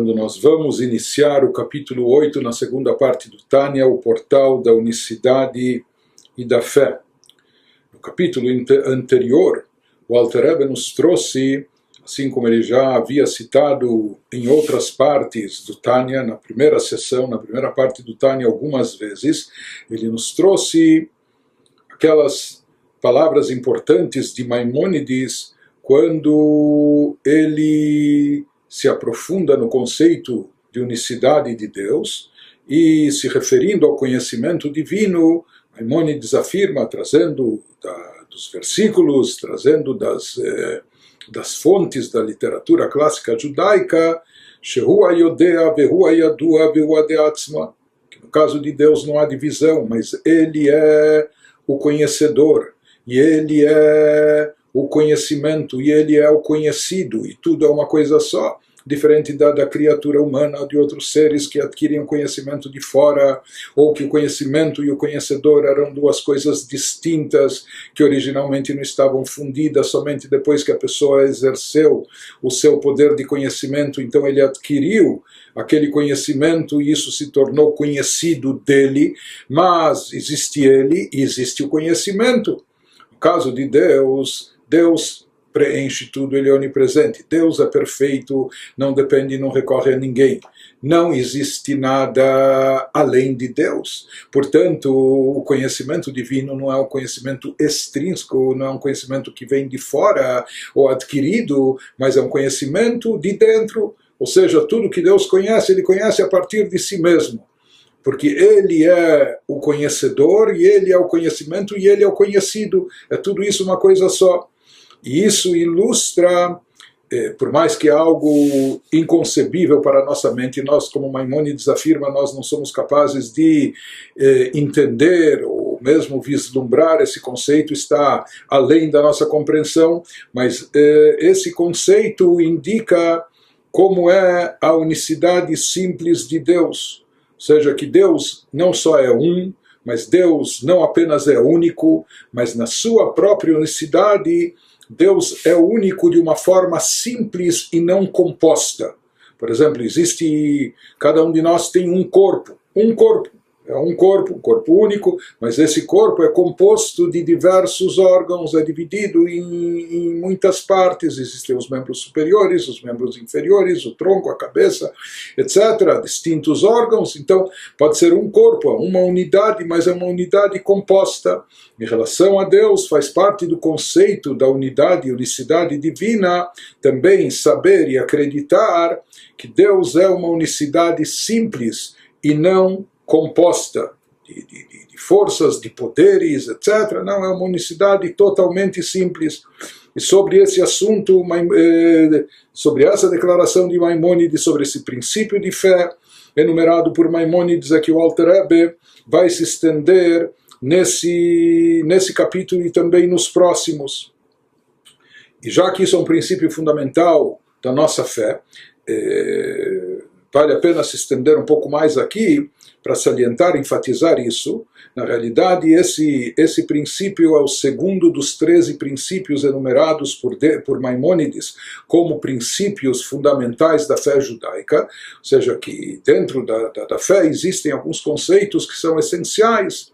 quando nós vamos iniciar o capítulo 8 na segunda parte do Tânia, o portal da unicidade e da fé. No capítulo anterior, o Alter Rebbe nos trouxe, assim como ele já havia citado em outras partes do Tânia, na primeira sessão, na primeira parte do Tânia algumas vezes, ele nos trouxe aquelas palavras importantes de Maimônides quando ele se aprofunda no conceito de unicidade de Deus e, se referindo ao conhecimento divino, Maimônides afirma, trazendo da, dos versículos, trazendo das, eh, das fontes da literatura clássica judaica, que no caso de Deus não há divisão, mas ele é o conhecedor, e ele é o conhecimento e ele é o conhecido, e tudo é uma coisa só, diferente da, da criatura humana, de outros seres que adquirem o conhecimento de fora, ou que o conhecimento e o conhecedor eram duas coisas distintas, que originalmente não estavam fundidas, somente depois que a pessoa exerceu o seu poder de conhecimento, então ele adquiriu aquele conhecimento e isso se tornou conhecido dele, mas existe ele e existe o conhecimento. No caso de Deus, Deus preenche tudo, ele é onipresente. Deus é perfeito, não depende, não recorre a ninguém. Não existe nada além de Deus. Portanto, o conhecimento divino não é um conhecimento extrínseco, não é um conhecimento que vem de fora ou adquirido, mas é um conhecimento de dentro. Ou seja, tudo que Deus conhece, ele conhece a partir de si mesmo porque ele é o conhecedor e ele é o conhecimento e ele é o conhecido. É tudo isso uma coisa só. E isso ilustra, eh, por mais que algo inconcebível para a nossa mente, nós, como Maimonides afirma, nós não somos capazes de eh, entender ou mesmo vislumbrar esse conceito, está além da nossa compreensão, mas eh, esse conceito indica como é a unicidade simples de Deus. Ou seja, que Deus não só é um, mas Deus não apenas é único, mas na sua própria unicidade Deus é único de uma forma simples e não composta. Por exemplo, existe, cada um de nós tem um corpo, um corpo é um corpo, um corpo único, mas esse corpo é composto de diversos órgãos, é dividido em, em, muitas partes. Existem os membros superiores, os membros inferiores, o tronco, a cabeça, etc. Distintos órgãos. Então, pode ser um corpo, uma unidade, mas é uma unidade composta. Em relação a Deus, faz parte do conceito da unidade e unicidade divina também saber e acreditar que Deus é uma unicidade simples e não composta de, de, de, forças, de poderes, etc. Não, é uma unicidade totalmente simples. E sobre esse assunto, eh, sobre essa declaração de Maimônides, sobre esse princípio de fé, enumerado por Maimônides aqui o Alter Rebbe, vai se estender nesse, nesse capítulo e também nos próximos. E já que isso é um princípio fundamental da nossa fé, eh, vale a pena se estender um pouco mais aqui, para salientar, enfatizar isso, na realidade, esse, esse princípio é o segundo dos 13 princípios enumerados por, de, por Maimônides como princípios fundamentais da fé judaica, ou seja, que dentro da, da, da fé existem alguns conceitos que são essenciais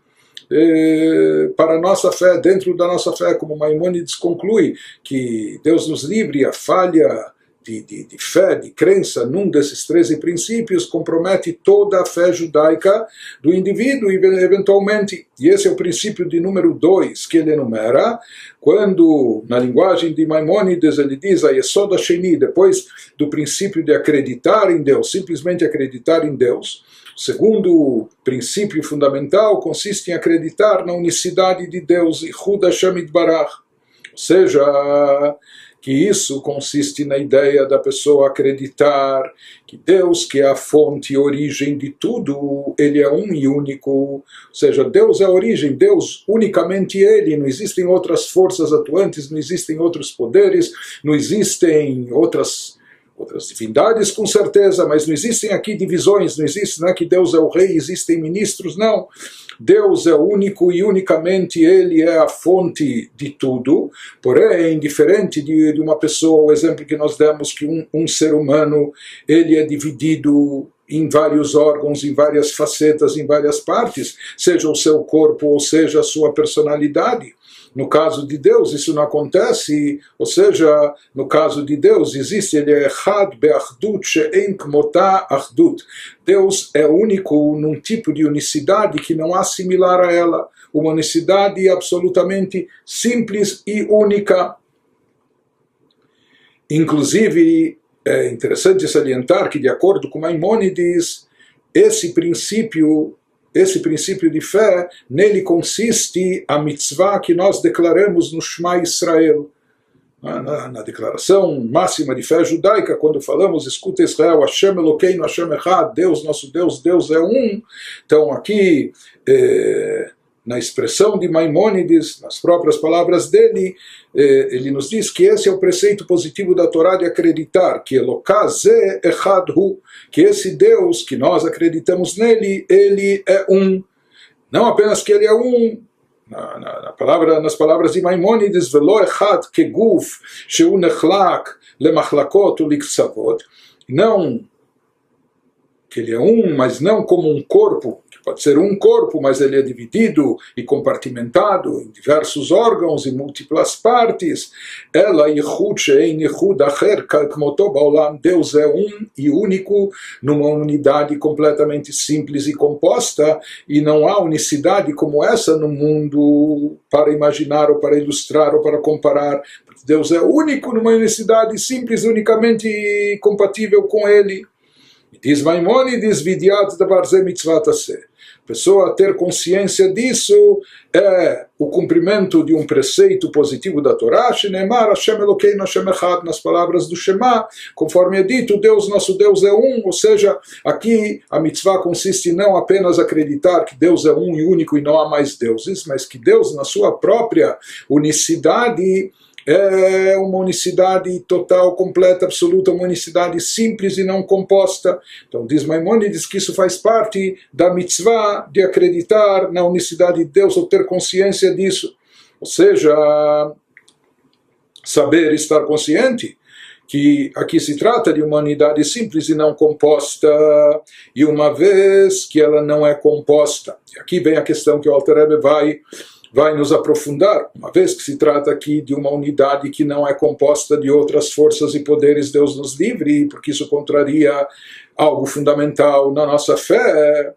eh, para a nossa fé, dentro da nossa fé, como Maimônides conclui, que Deus nos livre a falha de, de, de, fé, de crença num desses 13 princípios compromete toda a fé judaica do indivíduo, eventualmente. E esse é o princípio de número 2 que ele enumera, quando, na linguagem de Maimônides, ele diz a Yesoda Sheni, depois do princípio de acreditar em Deus, simplesmente acreditar em Deus. O segundo princípio fundamental consiste em acreditar na unicidade de Deus, e Hashem Barach. Ou seja, que isso consiste na ideia da pessoa acreditar que Deus, que é a fonte e origem de tudo, ele é um e único, ou seja, Deus é a origem, Deus unicamente ele, não existem outras forças atuantes, não existem outros poderes, não existem outras outras divindades com certeza, mas não existem aqui divisões, não existe, não é que Deus é o rei, existem ministros, não. Deus é único e unicamente Ele é a fonte de tudo, porém, diferente de, de uma pessoa, o exemplo que nós demos, que um, um ser humano, ele é dividido em vários órgãos, em várias facetas, em várias partes, seja o seu corpo ou seja a sua personalidade. No caso de Deus, isso não acontece, ou seja, no caso de Deus, existe, ele é Echad Be'achdut She'en Kmotah Achdut. Deus é único num tipo de unicidade que não há similar a ela, uma unicidade absolutamente simples e única. Inclusive, é interessante salientar que, de acordo com Maimônides, esse princípio esse princípio de fé, nele consiste a mitzvah que nós declaramos no Shema Israel. Na, na, declaração máxima de fé judaica, quando falamos, escuta Israel, Hashem Elokeinu, Hashem Echad, Deus, nosso Deus, Deus é um. Então aqui, eh, na expressão de Maimônides, nas próprias palavras dele, eh, ele nos diz que esse é o preceito positivo da Torá de acreditar que Elokazé Echad Hu, que esse Deus que nós acreditamos nele, ele é um. Não apenas que ele é um, na, na, na palavra, nas palavras de Maimônides, Velo Echad Keguf Sheu Nechlak Lemachlakot Uliktsavot, não que ele é um, mas não como um corpo Pode ser um corpo, mas ele é dividido e compartimentado em diversos órgãos e múltiplas partes. Ela. Deus é um e único numa unidade completamente simples e composta e não há unicidade como essa no mundo para imaginar ou para ilustrar ou para comparar. Deus é único numa unicidade simples, unicamente compatível com Ele. Diz Maimonides, vidiat da Barze mitzvah pessoa ter consciência disso é o cumprimento de um preceito positivo da Torá, Shenemar Hashem Elokeinu Hashem Echad, nas palavras do Shema, conforme é dito, Deus, nosso Deus é um, ou seja, aqui a mitzvah consiste não apenas acreditar que Deus é um e único e não há mais deuses, mas que Deus, na sua própria unicidade, é uma unicidade total, completa, absoluta, uma unicidade simples e não composta. Então diz Maimonides que isso faz parte da mitzvah de acreditar na unicidade de Deus ou ter consciência disso. Ou seja, saber estar consciente que aqui se trata de uma unidade simples e não composta, e uma vez que ela não é composta, aqui vem a questão que o Alter Rebbe vai vai nos aprofundar, uma vez que se trata aqui de uma unidade que não é composta de outras forças e poderes, Deus nos livre, porque isso contraria algo fundamental na nossa fé.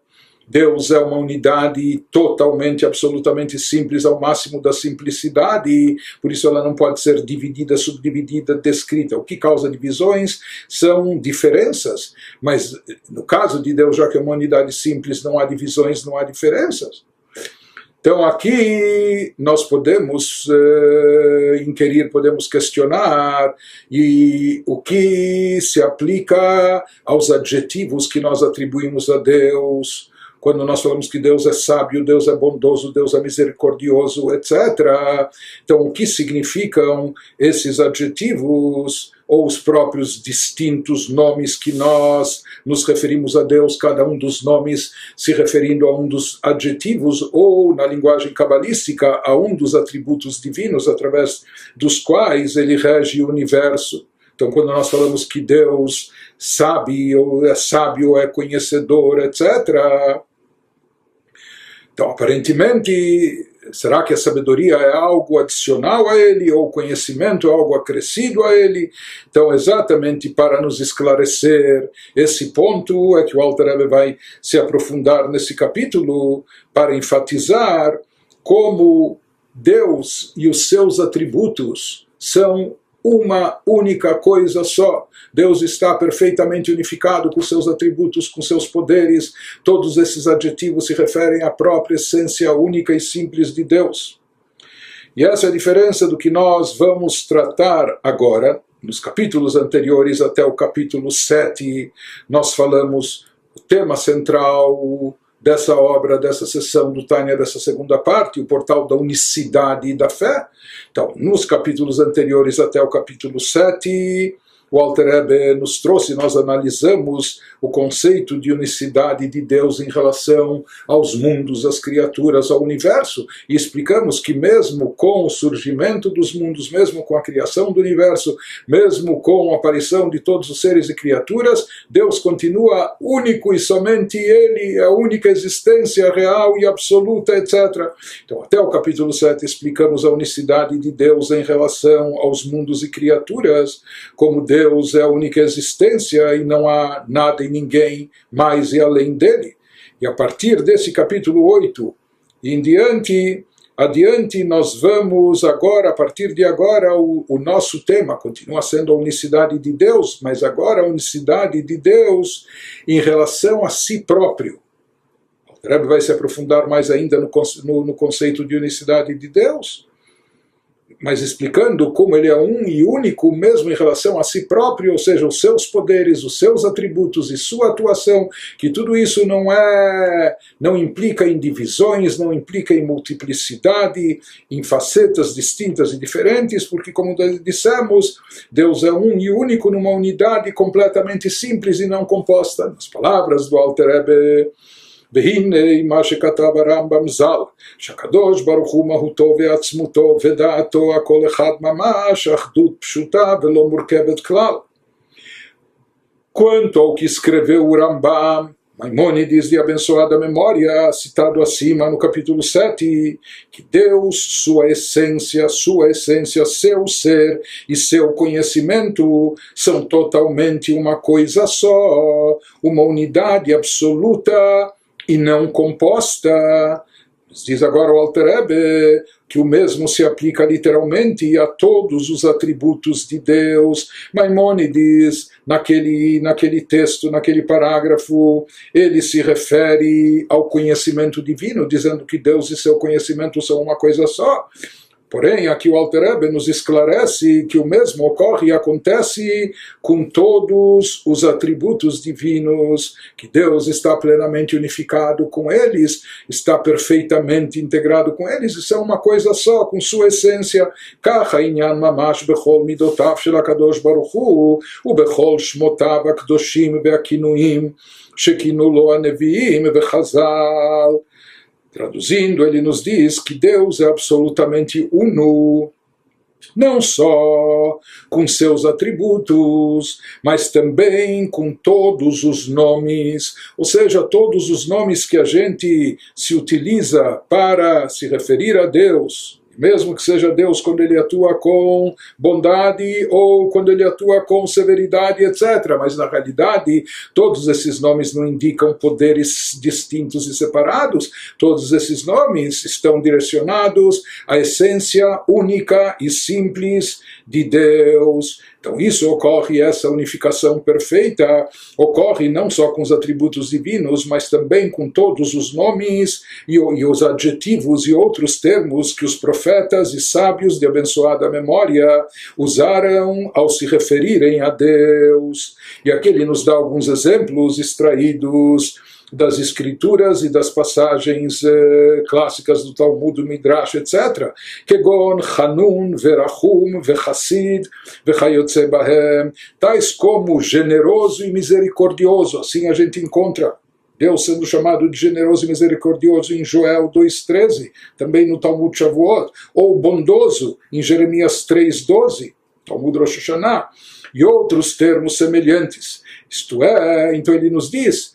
Deus é uma unidade totalmente, absolutamente simples, ao máximo da simplicidade, por isso ela não pode ser dividida, subdividida, descrita. O que causa divisões são diferenças, mas no caso de Deus, já que é uma unidade simples, não há divisões, não há diferenças. Então aqui nós podemos uh, inquirir, podemos questionar e o que se aplica aos adjetivos que nós atribuímos a Deus, quando nós falamos que Deus é sábio, Deus é bondoso, Deus é misericordioso, etc. Então, o que significam esses adjetivos? ou os próprios distintos nomes que nós nos referimos a Deus, cada um dos nomes se referindo a um dos adjetivos, ou, na linguagem cabalística, a um dos atributos divinos através dos quais ele rege o universo. Então, quando nós falamos que Deus sabe, ou é sábio, ou é conhecedor, etc. Então, aparentemente, Será que a sabedoria é algo adicional a ele, ou o conhecimento é algo acrescido a ele? Então, exatamente para nos esclarecer esse ponto, é que o Alter Rebbe vai se aprofundar nesse capítulo para enfatizar como Deus e os seus atributos são uma única coisa só. Deus está perfeitamente unificado com seus atributos, com seus poderes. Todos esses adjetivos se referem à própria essência única e simples de Deus. E essa é a diferença do que nós vamos tratar agora. Nos capítulos anteriores, até o capítulo 7, nós falamos o tema central dessa obra, dessa sessão do Tânia, dessa segunda parte, o portal da unicidade e da fé. Então, nos capítulos anteriores até o capítulo 7, o Alter nos trouxe, nós analisamos o conceito de unicidade de Deus em relação aos mundos, às criaturas, ao universo, e explicamos que mesmo com o surgimento dos mundos, mesmo com a criação do universo, mesmo com a aparição de todos os seres e criaturas, Deus continua único e somente Ele, é a única existência real e absoluta, etc. Então, até o capítulo 7 explicamos a unicidade de Deus em relação aos mundos e criaturas, como Deus Deus é a única existência e não há nada e ninguém mais e além dele. E a partir desse capítulo 8 em diante, adiante nós vamos agora, a partir de agora, o, o, nosso tema continua sendo a unicidade de Deus, mas agora a unicidade de Deus em relação a si próprio. O Rebbe vai se aprofundar mais ainda no, no, no conceito de unicidade de Deus mas explicando como ele é um e único mesmo em relação a si próprio, ou seja, os seus poderes, os seus atributos e sua atuação, que tudo isso não é, não implica em divisões, não implica em multiplicidade, em facetas distintas e diferentes, porque como dissemos, Deus é um e único numa unidade completamente simples e não composta. Nas palavras do Alter Rebbe, והנה מה שכתב הרמב"ם ז"ל, שהקדוש ברוך הוא מהותו ועצמותו ודעתו הכל אחד ממש, אחדות פשוטה ולא מורכבת כלל. Quanto ao que escreveu o Rambam, Maimônides de abençoada memória, citado acima no capítulo 7, que Deus, sua essência, sua essência, seu ser e seu conhecimento são totalmente uma coisa só, uma unidade absoluta e não composta. Diz agora o Alter Ebe que o mesmo se aplica literalmente a todos os atributos de Deus. Maimônides, naquele, naquele texto, naquele parágrafo, ele se refere ao conhecimento divino, dizendo que Deus e seu conhecimento são uma coisa só. Porém, aqui o Alter Ebe nos esclarece que o mesmo ocorre e acontece com todos os atributos divinos, que Deus está plenamente unificado com eles, está perfeitamente integrado com eles, isso é uma coisa só, com sua essência. Kacha inyan mamash bechol midotav shel HaKadosh Baruch Hu, ובכל שמותיו הקדושים והכינויים שכינו לו הנביאים וחז"ל Traduzindo, ele nos diz que Deus é absolutamente uno, não só com seus atributos, mas também com todos os nomes, ou seja, todos os nomes que a gente se utiliza para se referir a Deus mesmo que seja Deus quando ele atua com bondade ou quando ele atua com severidade, etc. Mas na realidade, todos esses nomes não indicam poderes distintos e separados. Todos esses nomes estão direcionados à essência única e simples de Deus. Então isso ocorre, essa unificação perfeita ocorre não só com os atributos divinos, mas também com todos os nomes e, e os adjetivos e outros termos que os profetas e sábios de abençoada memória usaram ao se referirem a Deus. E aqui ele nos dá alguns exemplos extraídos das escrituras e das passagens eh, clássicas do Talmud, do Midrash, etc. Kegon, Hanun, Verachum, Vechassid, Vechayotze tais como generoso e misericordioso. Assim a gente encontra Deus sendo chamado de generoso e misericordioso em Joel 2,13, também no Talmud Shavuot, ou bondoso em Jeremias 3,12, Talmud Rosh Hashanah, e outros termos semelhantes. Isto é, então ele nos diz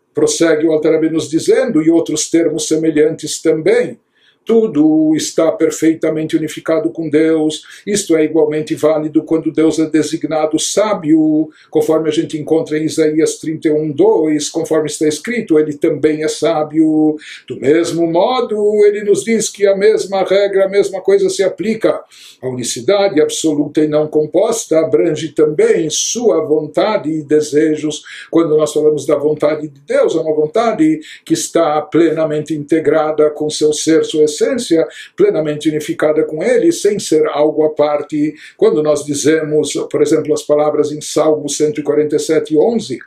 prossegue o Altarabé nos dizendo, e outros termos semelhantes também. Tudo está perfeitamente unificado com Deus. Isto é igualmente válido quando Deus é designado sábio, conforme a gente encontra em Isaías 31, 2, conforme está escrito, ele também é sábio. Do mesmo modo, ele nos diz que a mesma regra, a mesma coisa se aplica. A unicidade absoluta e não composta abrange também sua vontade e desejos. Quando nós falamos da vontade de Deus, é uma vontade que está plenamente integrada com seu ser, sua essência plenamente unificada com ele, sem ser algo à parte. Quando nós dizemos, por exemplo, as palavras em Salmo 147, 11,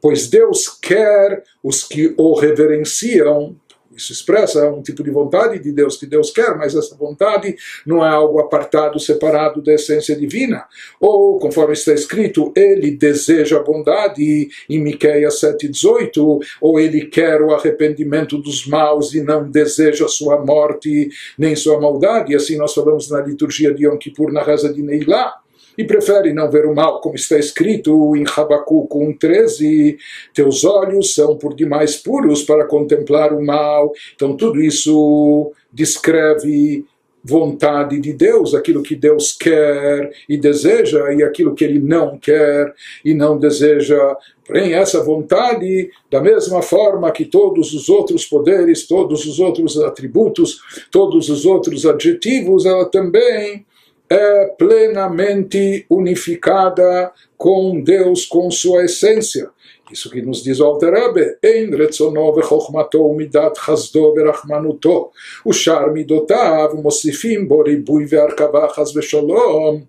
pois Deus quer os que o reverenciam, isso expressa um tipo de vontade de Deus que Deus quer, mas essa vontade não é algo apartado, separado da essência divina. Ou, conforme está escrito, ele deseja a bondade em Miqueias 7,18, ou ele quer o arrependimento dos maus e não deseja sua morte nem sua maldade. Assim nós falamos na liturgia de Yom Kippur, na reza de Neilá e prefere não ver o mal, como está escrito em Habacuc 1,13: Teus olhos são por demais puros para contemplar o mal. Então, tudo isso descreve vontade de Deus, aquilo que Deus quer e deseja, e aquilo que Ele não quer e não deseja. Porém, essa vontade, da mesma forma que todos os outros poderes, todos os outros atributos, todos os outros adjetivos, ela também é plenamente unificada com Deus, com sua essência. Isso que nos diz o Alter Rebbe, Ein retzono vechokmato umidat chazdo verachmanuto, ushar midotav mosifim bo ribui ve'arkava chaz vesholom.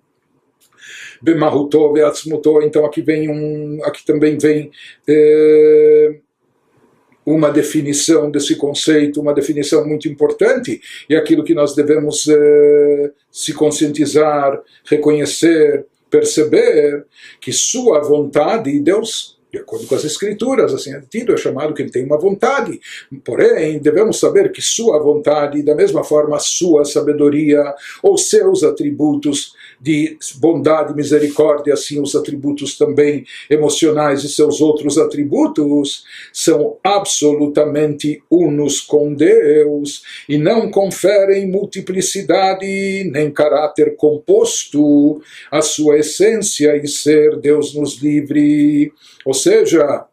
Bemahuto ve'atzmuto. Então aqui vem um, aqui também vem eh, uma definição desse conceito, uma definição muito importante, e aquilo que nós devemos eh, se conscientizar, reconhecer, perceber, que sua vontade, Deus de acordo com as escrituras, assim é tido, é chamado que ele tem uma vontade. Porém, devemos saber que sua vontade, da mesma forma sua sabedoria ou seus atributos de bondade, misericórdia, assim os atributos também emocionais e seus outros atributos, são absolutamente unos com Deus e não conferem multiplicidade nem caráter composto à sua essência e ser Deus nos livre. Ou seja,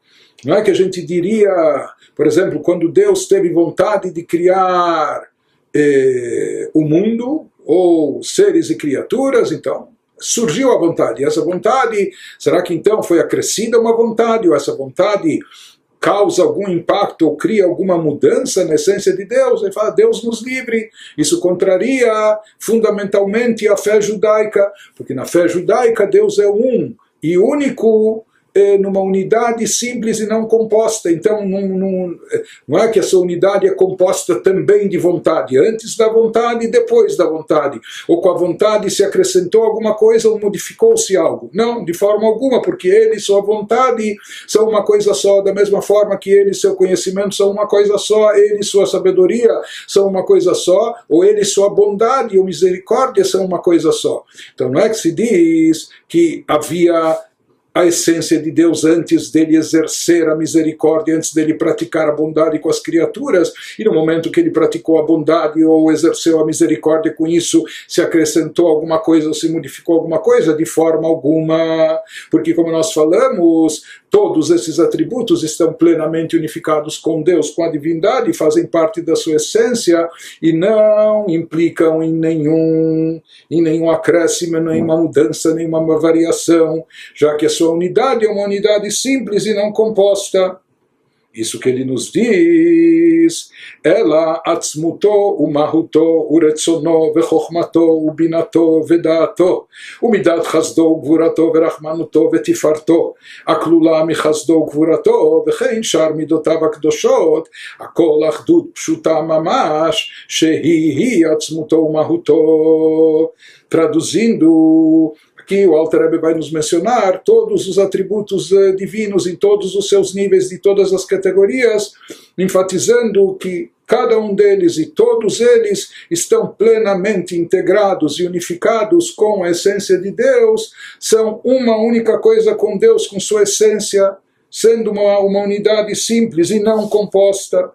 não é que a gente diria, por exemplo, quando Deus teve vontade de criar eh, o mundo, ou seres e criaturas, então surgiu a vontade. E essa vontade, será que então foi acrescida uma vontade, ou essa vontade causa algum impacto ou cria alguma mudança na essência de Deus? Ele fala, Deus nos livre. Isso contraria fundamentalmente a fé judaica, porque na fé judaica Deus é um e único numa unidade simples e não composta. Então, não, não, não é que essa unidade é composta também de vontade, antes da vontade e depois da vontade. Ou com a vontade se acrescentou alguma coisa ou modificou-se algo. Não, de forma alguma, porque ele e sua vontade são uma coisa só, da mesma forma que ele e seu conhecimento são uma coisa só, ele e sua sabedoria são uma coisa só, ou ele e sua bondade ou misericórdia são uma coisa só. Então, não é que se diz que havia a essência de Deus antes dele exercer a misericórdia, antes dele praticar a bondade com as criaturas, e no momento que ele praticou a bondade ou exerceu a misericórdia com isso, se acrescentou alguma coisa ou se modificou alguma coisa? De forma alguma, porque como nós falamos, todos esses atributos estão plenamente unificados com Deus, com a divindade, fazem parte da sua essência e não implicam em nenhum, em nenhum acréscimo, nenhuma mudança, nenhuma variação, já que a sua sua unidade é uma unidade simples e não composta. Isso que ele nos diz, ela atzmuto umahuto uretzono vechochmato ubinato vedato umidat chazdo gvurato verachmanuto vetifarto הכלולה מחסדו וגבורתו וכן שאר מידותיו הקדושות הכל אחדות פשוטה ממש שהיא-היא עצמותו ומהותו traduzindo Aqui o Alter Rebbe vai nos mencionar todos os atributos uh, divinos em todos os seus níveis, de todas as categorias, enfatizando que cada um deles e todos eles estão plenamente integrados e unificados com a essência de Deus, são uma única coisa com Deus, com sua essência, sendo uma, uma unidade simples e não composta.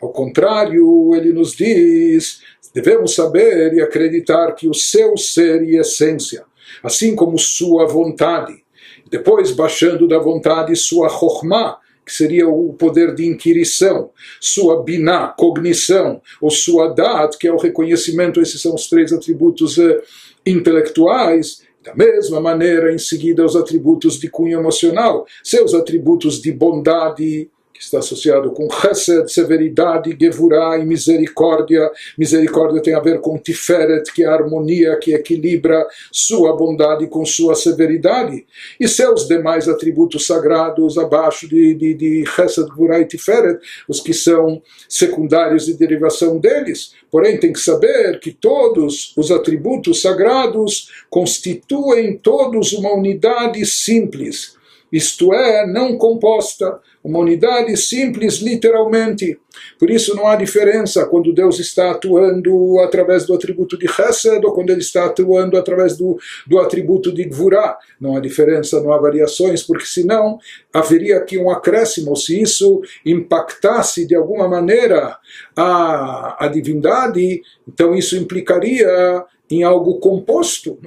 Ao contrário, ele nos diz Devemos saber e acreditar que o seu ser e essência, assim como sua vontade, depois baixando da vontade sua chokhmah, que seria o poder de inquirição, sua biná, cognição, ou sua dat, que é o reconhecimento, esses são os três atributos uh, intelectuais, da mesma maneira, em seguida, os atributos de cunho emocional, seus atributos de bondade, que está associado com chesed, severidade, gevurah e misericórdia. Misericórdia tem a ver com tiferet, que é a harmonia que equilibra sua bondade com sua severidade. E seus demais atributos sagrados abaixo de, de, de chesed, gevurah e tiferet, os que são secundários de derivação deles. Porém, tem que saber que todos os atributos sagrados constituem todos uma unidade simples, isto é, não composta, uma unidade simples, literalmente. Por isso não há diferença quando Deus está atuando através do atributo de Chesed ou quando Ele está atuando através do, do atributo de Gvurah. Não há diferença, não há variações, porque senão haveria aqui um acréscimo. Se isso impactasse de alguma maneira a, a divindade, então isso implicaria em algo composto.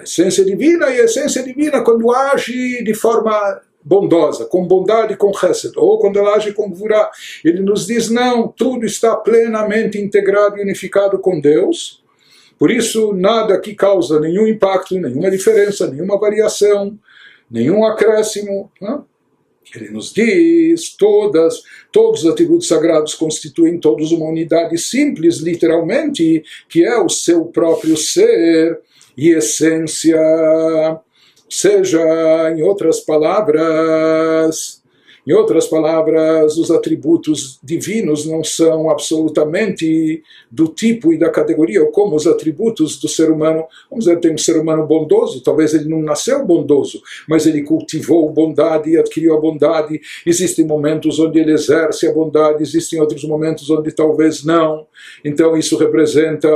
A essência divina e a essência divina, quando age de forma bondosa, com bondade, com chesed, ou quando ela age com gvurá. Ele nos diz, não, tudo está plenamente integrado e unificado com Deus, por isso nada que causa nenhum impacto, nenhuma diferença, nenhuma variação, nenhum acréscimo. Não? Ele nos diz, todas, todos os atributos sagrados constituem todos uma unidade simples, literalmente, que é o seu próprio ser e essência seja, em outras palavras, em outras palavras, os atributos divinos não são absolutamente do tipo e da categoria, ou como os atributos do ser humano. Vamos dizer, tem um ser humano bondoso, talvez ele não nasceu bondoso, mas ele cultivou bondade e adquiriu a bondade. Existem momentos onde ele exerce a bondade, existem outros momentos onde talvez não. Então isso representa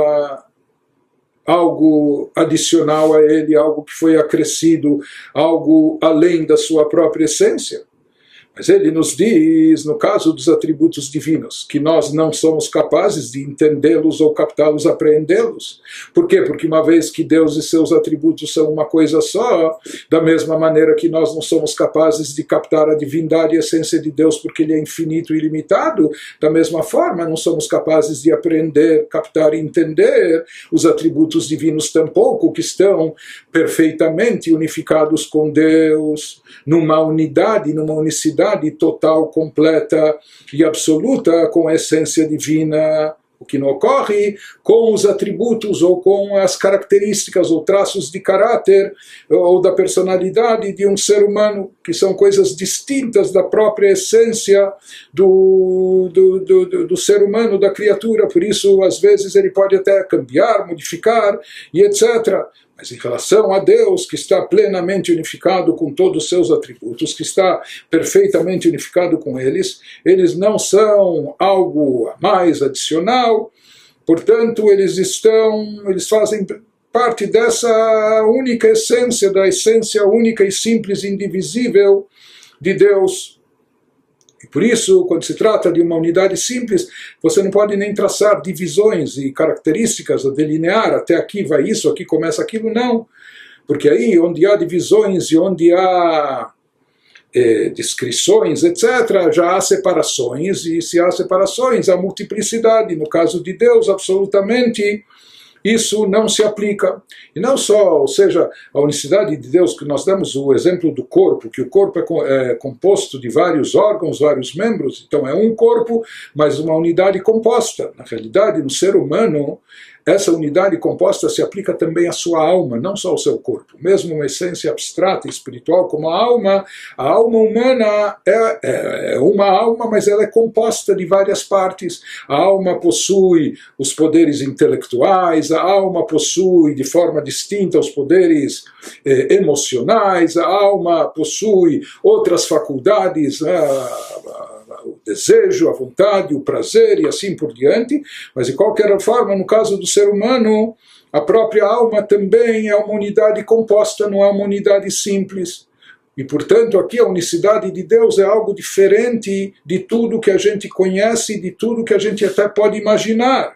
algo adicional a ele, algo que foi acrescido, algo além da sua própria essência. Mas ele nos diz, no caso dos atributos divinos, que nós não somos capazes de entendê-los ou captá-los, apreendê-los. Por quê? Porque uma vez que Deus e seus atributos são uma coisa só, da mesma maneira que nós não somos capazes de captar a divindade e a essência de Deus porque ele é infinito e ilimitado, da mesma forma não somos capazes de aprender, captar e entender os atributos divinos tampouco, que estão perfeitamente unificados com Deus, numa unidade, numa unicidade unidade total, completa e absoluta com a essência divina, o que não ocorre com os atributos ou com as características ou traços de caráter ou da personalidade de um ser humano, que são coisas distintas da própria essência do, do, do, do ser humano, da criatura. Por isso, às vezes, ele pode até cambiar, modificar e etc. Mas em relação a Deus, que está plenamente unificado com todos os seus atributos, que está perfeitamente unificado com eles, eles não são algo a mais adicional, portanto, eles estão, eles fazem parte dessa única essência, da essência única e simples indivisível de Deus. E por isso, quando se trata de uma unidade simples, você não pode nem traçar divisões e características, ou delinear, até aqui vai isso, aqui começa aquilo, não. Porque aí, onde há divisões e onde há eh, descrições, etc., já há separações, e se há separações, há multiplicidade. No caso de Deus, absolutamente isso não se aplica. E não só, ou seja, a unicidade de Deus, que nós damos o exemplo do corpo, que o corpo é, é composto de vários órgãos, vários membros, então é um corpo, mas uma unidade composta. Na realidade, no ser humano, essa unidade composta se aplica também à sua alma, não só ao seu corpo. Mesmo uma essência abstrata e espiritual como a alma, a alma humana é, é, é uma alma, mas ela é composta de várias partes. A alma possui os poderes intelectuais, a alma possui de forma distinta os poderes eh, emocionais, a alma possui outras faculdades. Ah, desejo, a vontade, o prazer e assim por diante, mas de qualquer forma, no caso do ser humano, a própria alma também é uma unidade composta, não é uma unidade simples. E, portanto, aqui a unicidade de Deus é algo diferente de tudo que a gente conhece, de tudo que a gente até pode imaginar.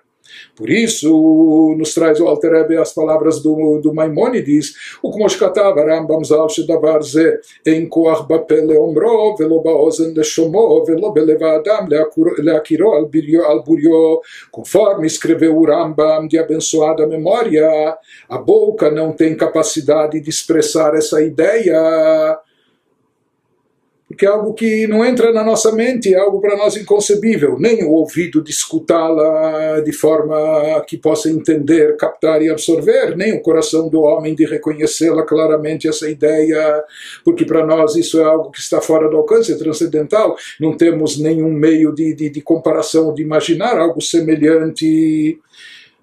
Por isso, nos traz o Alter Rebbe as palavras do, do Maimonides, o Kmosh Katava Rambam Zal Shedavar Ze, em Koach Bape Leomro, Velo Baozen Leshomo, Velo Beleva Adam Leakiro Al Birio conforme escreveu o Rambam de abençoada memória, a boca não tem capacidade de expressar essa ideia porque é algo que não entra na nossa mente, é algo para nós inconcebível, nem o ouvido de escutá-la de forma que possa entender, captar e absorver, nem o coração do homem de reconhecê-la claramente, essa ideia, porque para nós isso é algo que está fora do alcance, é transcendental, não temos nenhum meio de, de, de comparação, de imaginar algo semelhante.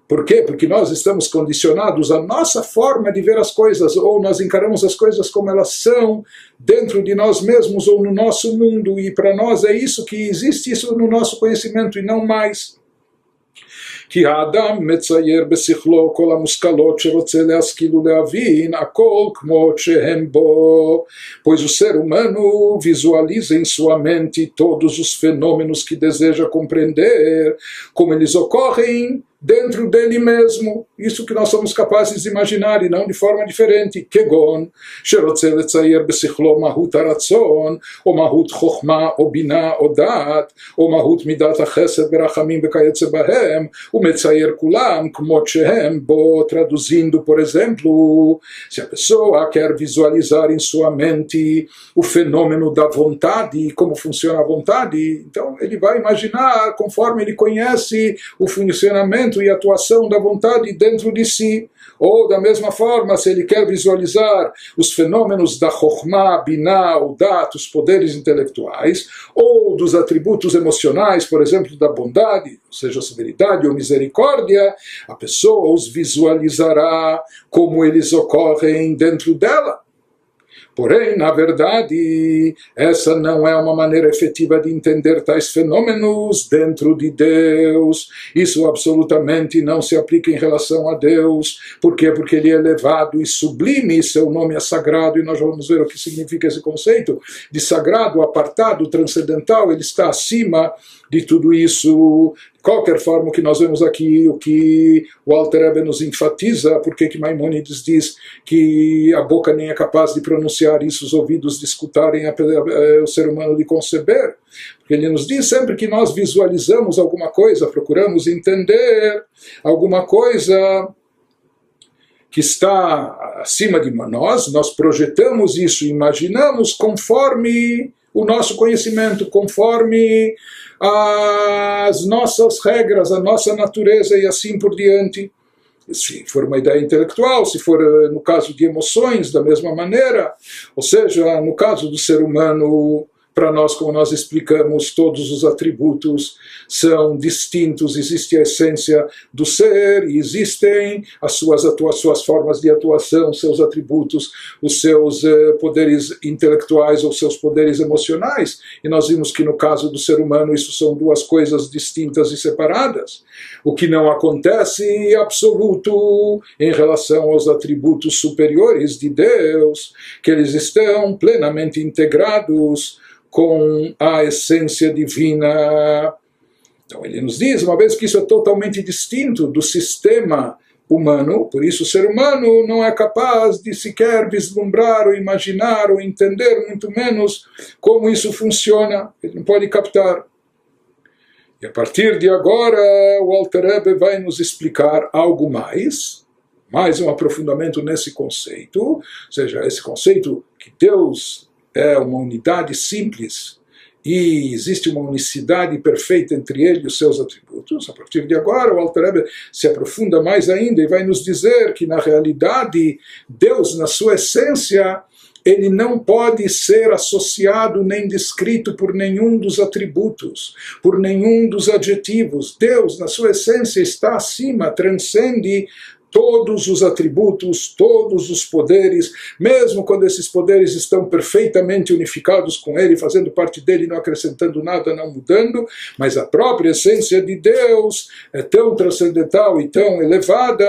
Por quê? Porque nós estamos condicionados à nossa forma de ver as coisas, ou nós encaramos as coisas como elas são, dentro de nós mesmos ou no nosso mundo, e para nós é isso que existe, isso no nosso conhecimento e não mais. כי האדם מצייר בשכלו כל המושכלות שרוצה להשכיל ולהבין, הכל כמו שהם בו. Pois o ser humano visualiza em sua mente todos os fenômenos que deseja compreender, como eles ocorrem dentro dele mesmo, isso que nós somos capazes de imaginar e não de forma diferente. Kegon, שרוצה לצייר בשכלו מהות הרצון, או מהות חוכמה, או בינה, או דעת, או מהות מידת החסד ורחמים וכיוצא בהם, ומצייר כולם כמות שהם בו, traduzindo, por exemplo, se a pessoa quer visualizar em sua mente o fenômeno da vontade, como funciona a vontade, então ele vai imaginar conforme ele conhece o funcionamento movimento e atuação da vontade dentro de si. Ou, da mesma forma, se ele quer visualizar os fenômenos da Chokhmah, Binah, Dat, os poderes intelectuais, ou dos atributos emocionais, por exemplo, da bondade, ou seja, severidade ou misericórdia, a pessoa os visualizará como eles ocorrem dentro dela. Porém, na verdade, essa não é uma maneira efetiva de entender tais fenômenos dentro de Deus. Isso absolutamente não se aplica em relação a Deus. Por quê? Porque ele é elevado e sublime, seu nome é sagrado, e nós vamos ver o que significa esse conceito de sagrado, apartado, transcendental. Ele está acima de tudo isso, qualquer forma que nós vemos aqui, o que o Alter nos enfatiza, porque que Maimonides diz que a boca nem é capaz de pronunciar isso, os ouvidos de escutarem a, a, o ser humano de conceber. Porque ele nos diz sempre que nós visualizamos alguma coisa, procuramos entender alguma coisa que está acima de nós, nós projetamos isso, imaginamos conforme o nosso conhecimento, conforme as nossas regras, a nossa natureza e assim por diante. Se for uma ideia intelectual, se for eh, no caso de emoções, da mesma maneira, ou seja, no caso do ser humano para nós, como nós explicamos, todos os atributos são distintos, existe a essência do ser e existem as suas, suas formas de atuação, seus atributos, os seus eh, poderes intelectuais ou seus poderes emocionais. E nós vimos que no caso do ser humano isso são duas coisas distintas e separadas. O que não acontece em absoluto em relação aos atributos superiores de Deus, que eles estão plenamente integrados com a essência divina. Então ele nos diz, uma vez que isso é totalmente distinto do sistema humano, por isso o ser humano não é capaz de sequer vislumbrar ou imaginar ou entender, muito menos como isso funciona, ele não pode captar. E a partir de agora, o Alter vai nos explicar algo mais, mais um aprofundamento nesse conceito, ou seja, esse conceito que Deus é uma unidade simples e existe uma unicidade perfeita entre ele e os seus atributos. A partir de agora, o Alter se aprofunda mais ainda e vai nos dizer que, na realidade, Deus, na sua essência, ele não pode ser associado nem descrito por nenhum dos atributos, por nenhum dos adjetivos. Deus, na sua essência, está acima, transcende todos os atributos, todos os poderes, mesmo quando esses poderes estão perfeitamente unificados com Ele, fazendo parte dele, não acrescentando nada, não mudando, mas a própria essência de Deus é tão transcendental e tão elevada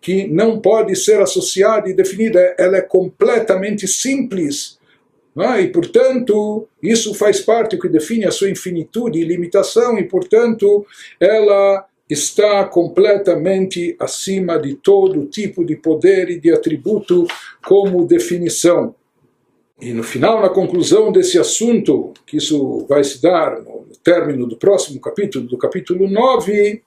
que não pode ser associada e definida, ela é completamente simples. Ah, e, portanto, isso faz parte do que define a sua infinitude e limitação, e, portanto, ela está completamente acima de todo tipo de poder e de atributo como definição. E no final, na conclusão desse assunto, que isso vai se dar no término do próximo capítulo, do capítulo 9,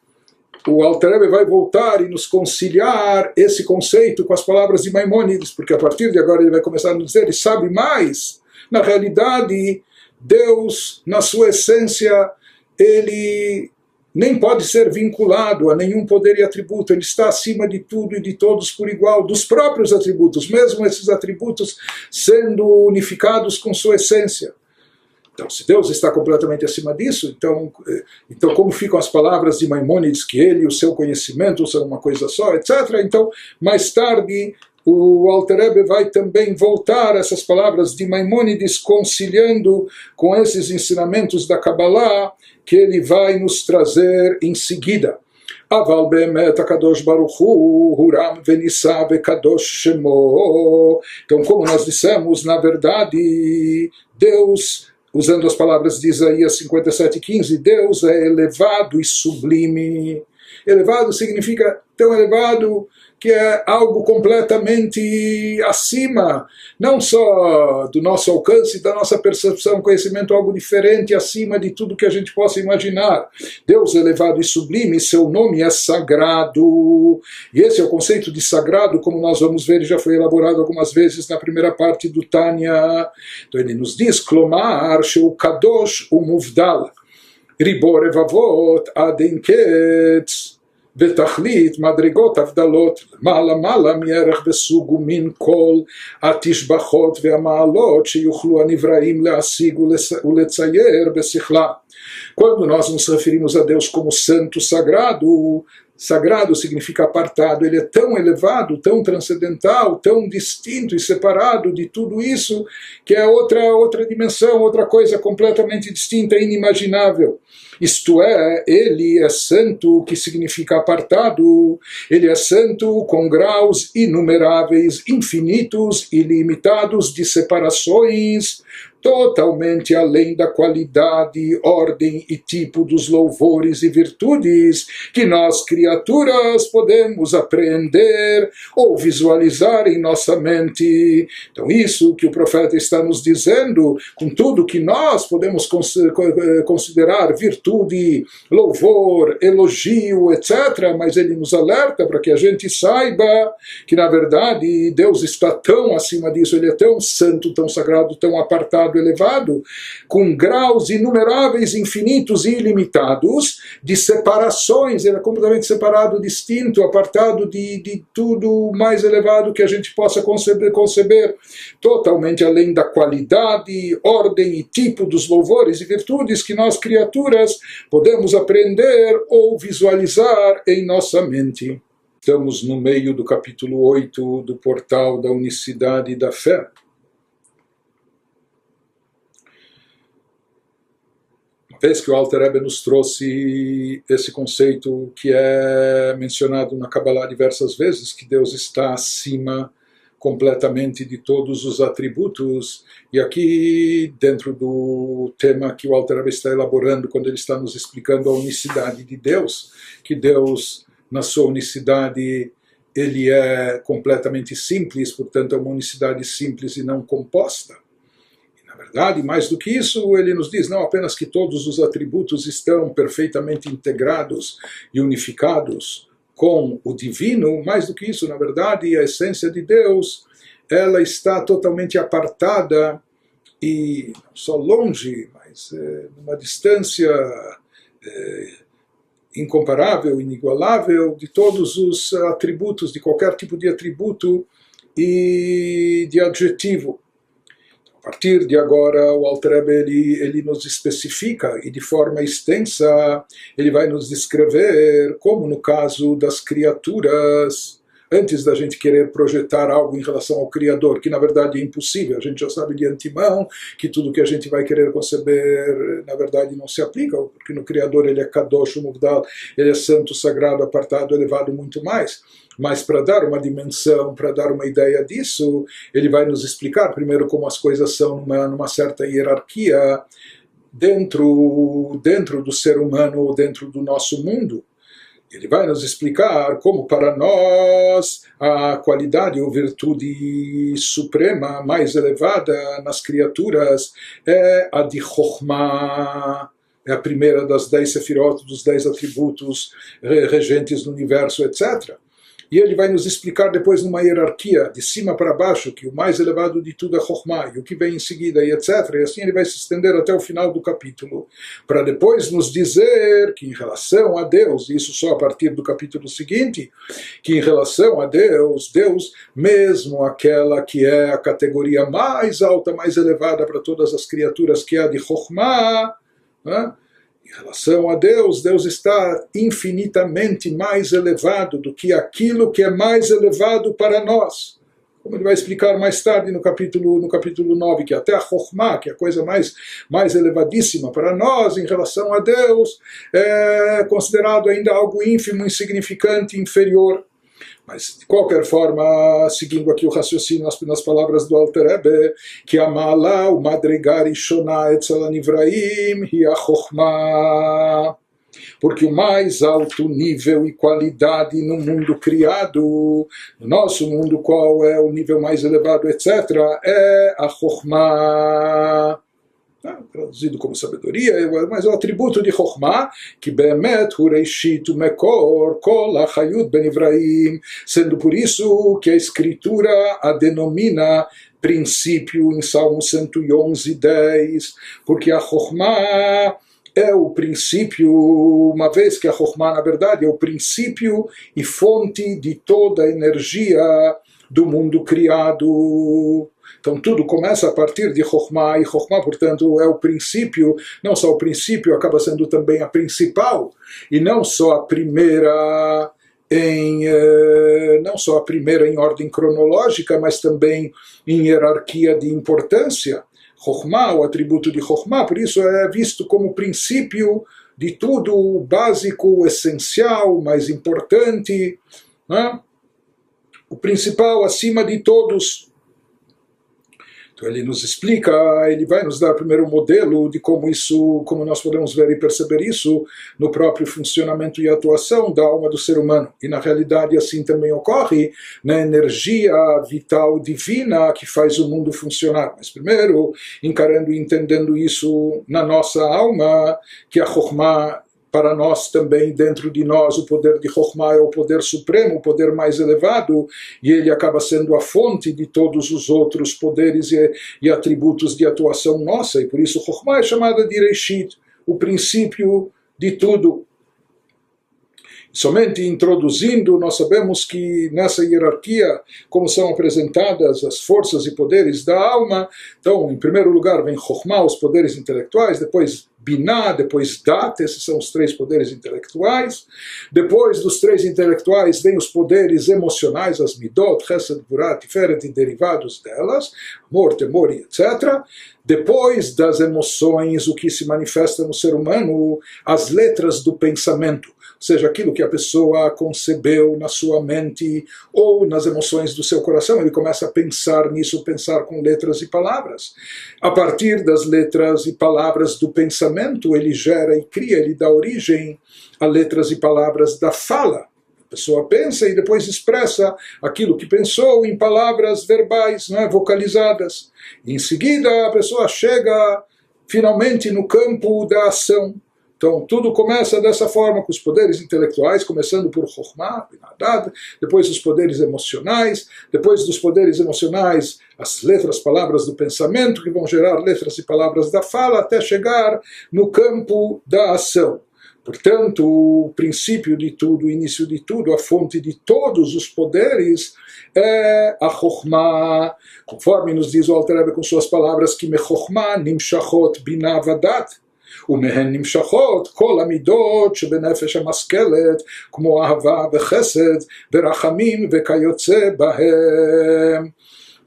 o Alter vai voltar e nos conciliar esse conceito com as palavras de Maimônides, porque a partir de agora ele vai começar a nos dizer, ele sabe mais. Na realidade, Deus, na sua essência, ele nem pode ser vinculado a nenhum poder e atributo, ele está acima de tudo e de todos por igual, dos próprios atributos, mesmo esses atributos sendo unificados com sua essência. Então, se Deus está completamente acima disso, então, eh, então como ficam as palavras de Maimônides que ele e o seu conhecimento são uma coisa só, etc. Então, mais tarde, o Alter Ebe vai também voltar a essas palavras de Maimônides, conciliando com esses ensinamentos da Kabbalah que ele vai nos trazer em seguida. אבל באמת הקדוש ברוך הוא הוא רם ונישא וקדוש שמו. Então, como nós dissemos, na verdade, Deus, usando as palavras de Isaías 57,15, Deus é elevado e sublime. Elevado significa tão elevado que é algo completamente acima, não só do nosso alcance, da nossa percepção, conhecimento, algo diferente, acima de tudo que a gente possa imaginar. Deus elevado e sublime, seu nome é sagrado. E esse é o conceito de sagrado, como nós vamos ver, já foi elaborado algumas vezes na primeira parte do Tânia. Então ele nos diz, Klomar, Sheu Kadosh, Umuvdal, Ribor Evavot, Adenketz, בתכלית מדרגות הבדלות מעלה מעלה מערך וסוג ומין כל התשבחות והמעלות שיוכלו הנבראים להשיג ולצייר בשכלה. Quando nós nos referimos a Deus como santo sagrado, sagrado significa apartado, ele é tão elevado, tão transcendental, tão distinto e separado de tudo isso, que é outra outra dimensão, outra coisa completamente distinta, inimaginável. Isto é, ele é santo, que significa apartado, ele é santo com graus inumeráveis, infinitos, ilimitados de separações, totalmente além da qualidade, ordem e tipo dos louvores e virtudes que nós, criaturas, podemos apreender ou visualizar em nossa mente. Então, isso que o profeta está nos dizendo, com tudo que nós podemos considerar virtude, louvor, elogio, etc., mas ele nos alerta para que a gente saiba que, na verdade, Deus está tão acima disso, ele é tão santo, tão sagrado, tão apartado elevado, com graus inumeráveis, infinitos e ilimitados, de separações, ele é completamente separado, distinto, apartado de, de tudo mais elevado que a gente possa conceber, conceber, totalmente além da qualidade, ordem e tipo dos louvores e virtudes que nós, criaturas, podemos aprender ou visualizar em nossa mente. Estamos no meio do capítulo 8 do portal da unicidade da fé. Vez que o Alter Ebe nos trouxe esse conceito que é mencionado na Kabbalah diversas vezes, que Deus está acima completamente de todos os atributos. E aqui, dentro do tema que o Alter Ebe está elaborando, quando ele está nos explicando a unicidade de Deus, que Deus, na sua unicidade, ele é completamente simples, portanto é uma unicidade simples e não composta verdade, mais do que isso, ele nos diz não apenas que todos os atributos estão perfeitamente integrados e unificados com o divino, mais do que isso, na verdade, a essência de Deus, ela está totalmente apartada e não só longe, mas é, numa distância é, incomparável, inigualável de todos os atributos, de qualquer tipo de atributo e de adjetivo partir de agora, o Altrebe ele, ele nos especifica e de forma extensa ele vai nos descrever como no caso das criaturas, antes da gente querer projetar algo em relação ao Criador, que na verdade é impossível, a gente já sabe de antemão que tudo que a gente vai querer conceber, na verdade não se aplica, porque no Criador ele é Kadosh, Mugdal, ele é santo, sagrado, apartado, elevado muito mais. Mas para dar uma dimensão, para dar uma ideia disso, ele vai nos explicar primeiro como as coisas são numa, numa certa hierarquia dentro, dentro do ser humano ou dentro do nosso mundo. Ele vai nos explicar como para nós a qualidade ou virtude suprema mais elevada nas criaturas é a de Chokhmah. É a primeira das dez sefirot, dos dez atributos regentes do universo, etc. E ele vai nos explicar depois numa hierarquia, de cima para baixo, que o mais elevado de tudo é Chokhmah, e o que vem em seguida, e etc. E assim ele vai se estender até o final do capítulo, para depois nos dizer que em relação a Deus, isso só a partir do capítulo seguinte, que em relação a Deus, Deus, mesmo aquela que é a categoria mais alta, mais elevada para todas as criaturas, que é a de Chokhmah, né? Em relação a Deus, Deus está infinitamente mais elevado do que aquilo que é mais elevado para nós. Como ele vai explicar mais tarde no capítulo, no capítulo 9, que até a Chokhmah, que é a coisa mais, mais elevadíssima para nós em relação a Deus, é considerado ainda algo ínfimo, insignificante, inferior. Mas, de qualquer forma, seguindo aqui o raciocínio nas, nas palavras do Alter Rebbe, que a Mala, o Madrigar Ishonah Etzel Anivraim, e a. Porque o mais alto nível e qualidade no mundo criado, no nosso mundo, qual é o nível mais elevado, etc., é a Chokhmah né, traduzido como sabedoria, mas é o atributo de Chokhmah, que Bemet Hureishit Mekor Kol Achayut Ben Ibrahim, sendo por isso que a escritura a denomina princípio em Salmo 111, 10, porque a Chokhmah é o princípio, uma vez que a Chokhmah, na verdade, é o princípio e fonte de toda a energia do mundo criado. Então tudo começa a partir de Chokhmah, e Chokhmah, portanto, é o princípio, não só o princípio, acaba sendo também a principal, e não só a primeira em eh, não só a primeira em ordem cronológica, mas também em hierarquia de importância. Chokhmah, o atributo de Chokhmah, por isso é visto como princípio de tudo, o básico, o essencial, mais importante, né? o principal acima de todos. Então ele nos explica, ele vai nos dar primeiro um modelo de como isso, como nós podemos ver e perceber isso no próprio funcionamento e atuação da alma do ser humano. E na realidade assim também ocorre na energia vital divina que faz o mundo funcionar. Mas primeiro, encarando e entendendo isso na nossa alma, que a Chokhmah para nós também, dentro de nós, o poder de Chokhmah é o poder supremo, o poder mais elevado, e ele acaba sendo a fonte de todos os outros poderes e, e atributos de atuação nossa, e por isso Chokhmah é chamada de Reshit, o princípio de tudo. Somente introduzindo, nós sabemos que nessa hierarquia, como são apresentadas as forças e poderes da alma, então, em primeiro lugar, vem Chokhmah, os poderes intelectuais, depois Binah, depois Dat, esses são os três poderes intelectuais. Depois dos três intelectuais vem os poderes emocionais, as Midot, Chesed, Burat, Tiferet e derivados delas, amor, temor etc. Depois das emoções, o que se manifesta no ser humano, as letras do pensamento seja, aquilo que a pessoa concebeu na sua mente ou nas emoções do seu coração, ele começa a pensar nisso, pensar com letras e palavras. A partir das letras e palavras do pensamento, ele gera e cria, ele dá origem a letras e palavras da fala. A pessoa pensa e depois expressa aquilo que pensou em palavras verbais, não é? vocalizadas. Em seguida, a pessoa chega finalmente no campo da ação. Então, tudo começa dessa forma, com os poderes intelectuais, começando por Chokhmah, Binadad, depois os poderes emocionais, depois dos poderes emocionais, as letras, palavras do pensamento, que vão gerar letras e palavras da fala, até chegar no campo da ação. Portanto, o princípio de tudo, o início de tudo, a fonte de todos os poderes é a Chokhmah, conforme nos diz o Alter com suas palavras, que me Chokhmah nimshachot binavadat, ומהן נמשכות כל המידות שבנפש המשכלת, כמו אהבה וחסד ורחמים וכיוצא בהם.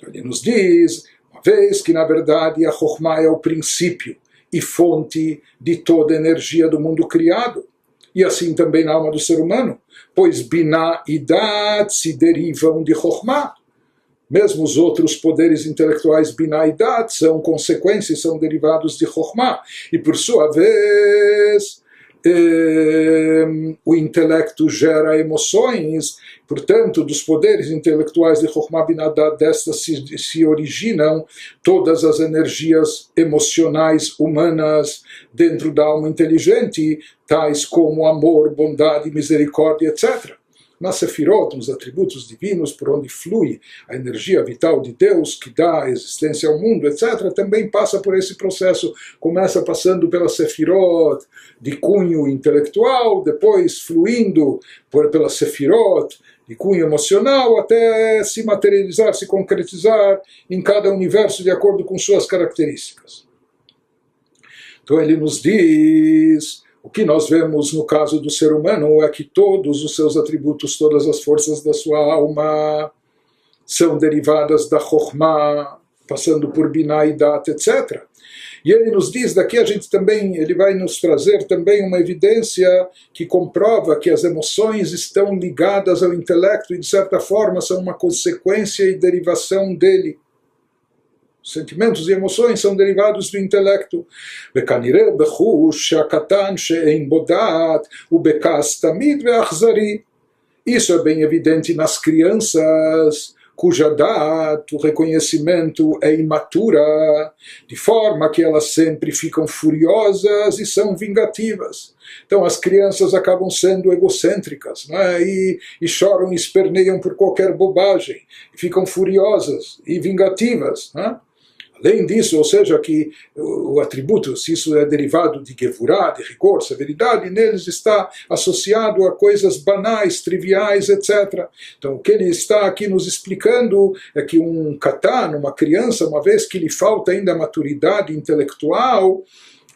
Ele nos diz, uma vez que na verdade a Chokhmah é o princípio e fonte de toda a energia do mundo criado, e assim também na alma do ser humano, pois Binah e Dat se derivam de Chokhmah. Mesmo os outros poderes intelectuais Binaidat são consequências, são derivados de Chokhmah. E por sua vez, eh, o intelecto gera emoções, portanto, dos poderes intelectuais de Chokhmah Binadat, destas se, se originam todas as energias emocionais humanas dentro da alma inteligente, tais como amor, bondade, misericórdia, etc na Sefirot, nos atributos divinos, por onde flui a energia vital de Deus, que dá existência ao mundo, etc., também passa por esse processo. Começa passando pela Sefirot de cunho intelectual, depois fluindo por, pela Sefirot de cunho emocional, até se materializar, se concretizar em cada universo de acordo com suas características. Então ele nos diz o que nós vemos no caso do ser humano é que todos os seus atributos, todas as forças da sua alma são derivadas da Chokhmah, passando por Binah e Dat, etc. E ele nos diz, daqui a gente também, ele vai nos trazer também uma evidência que comprova que as emoções estão ligadas ao intelecto e de certa forma são uma consequência e derivação dele. Sentimentos e emoções são derivados do intelecto. וכנראה בחוש הקטן שאין בו דעת הוא בכעס תמיד ואכזרי. Isso é bem evidente nas crianças, cuja data, o reconhecimento é imatura, de forma que elas sempre ficam furiosas e são vingativas. Então as crianças acabam sendo egocêntricas né? e, e choram e esperneiam por qualquer bobagem, ficam furiosas e vingativas. Né? Além disso, ou seja, que o atributo, se isso é derivado de gevurá, de rigor, severidade, neles está associado a coisas banais, triviais, etc. Então, o que ele está aqui nos explicando é que um katan, uma criança, uma vez que lhe falta ainda maturidade intelectual,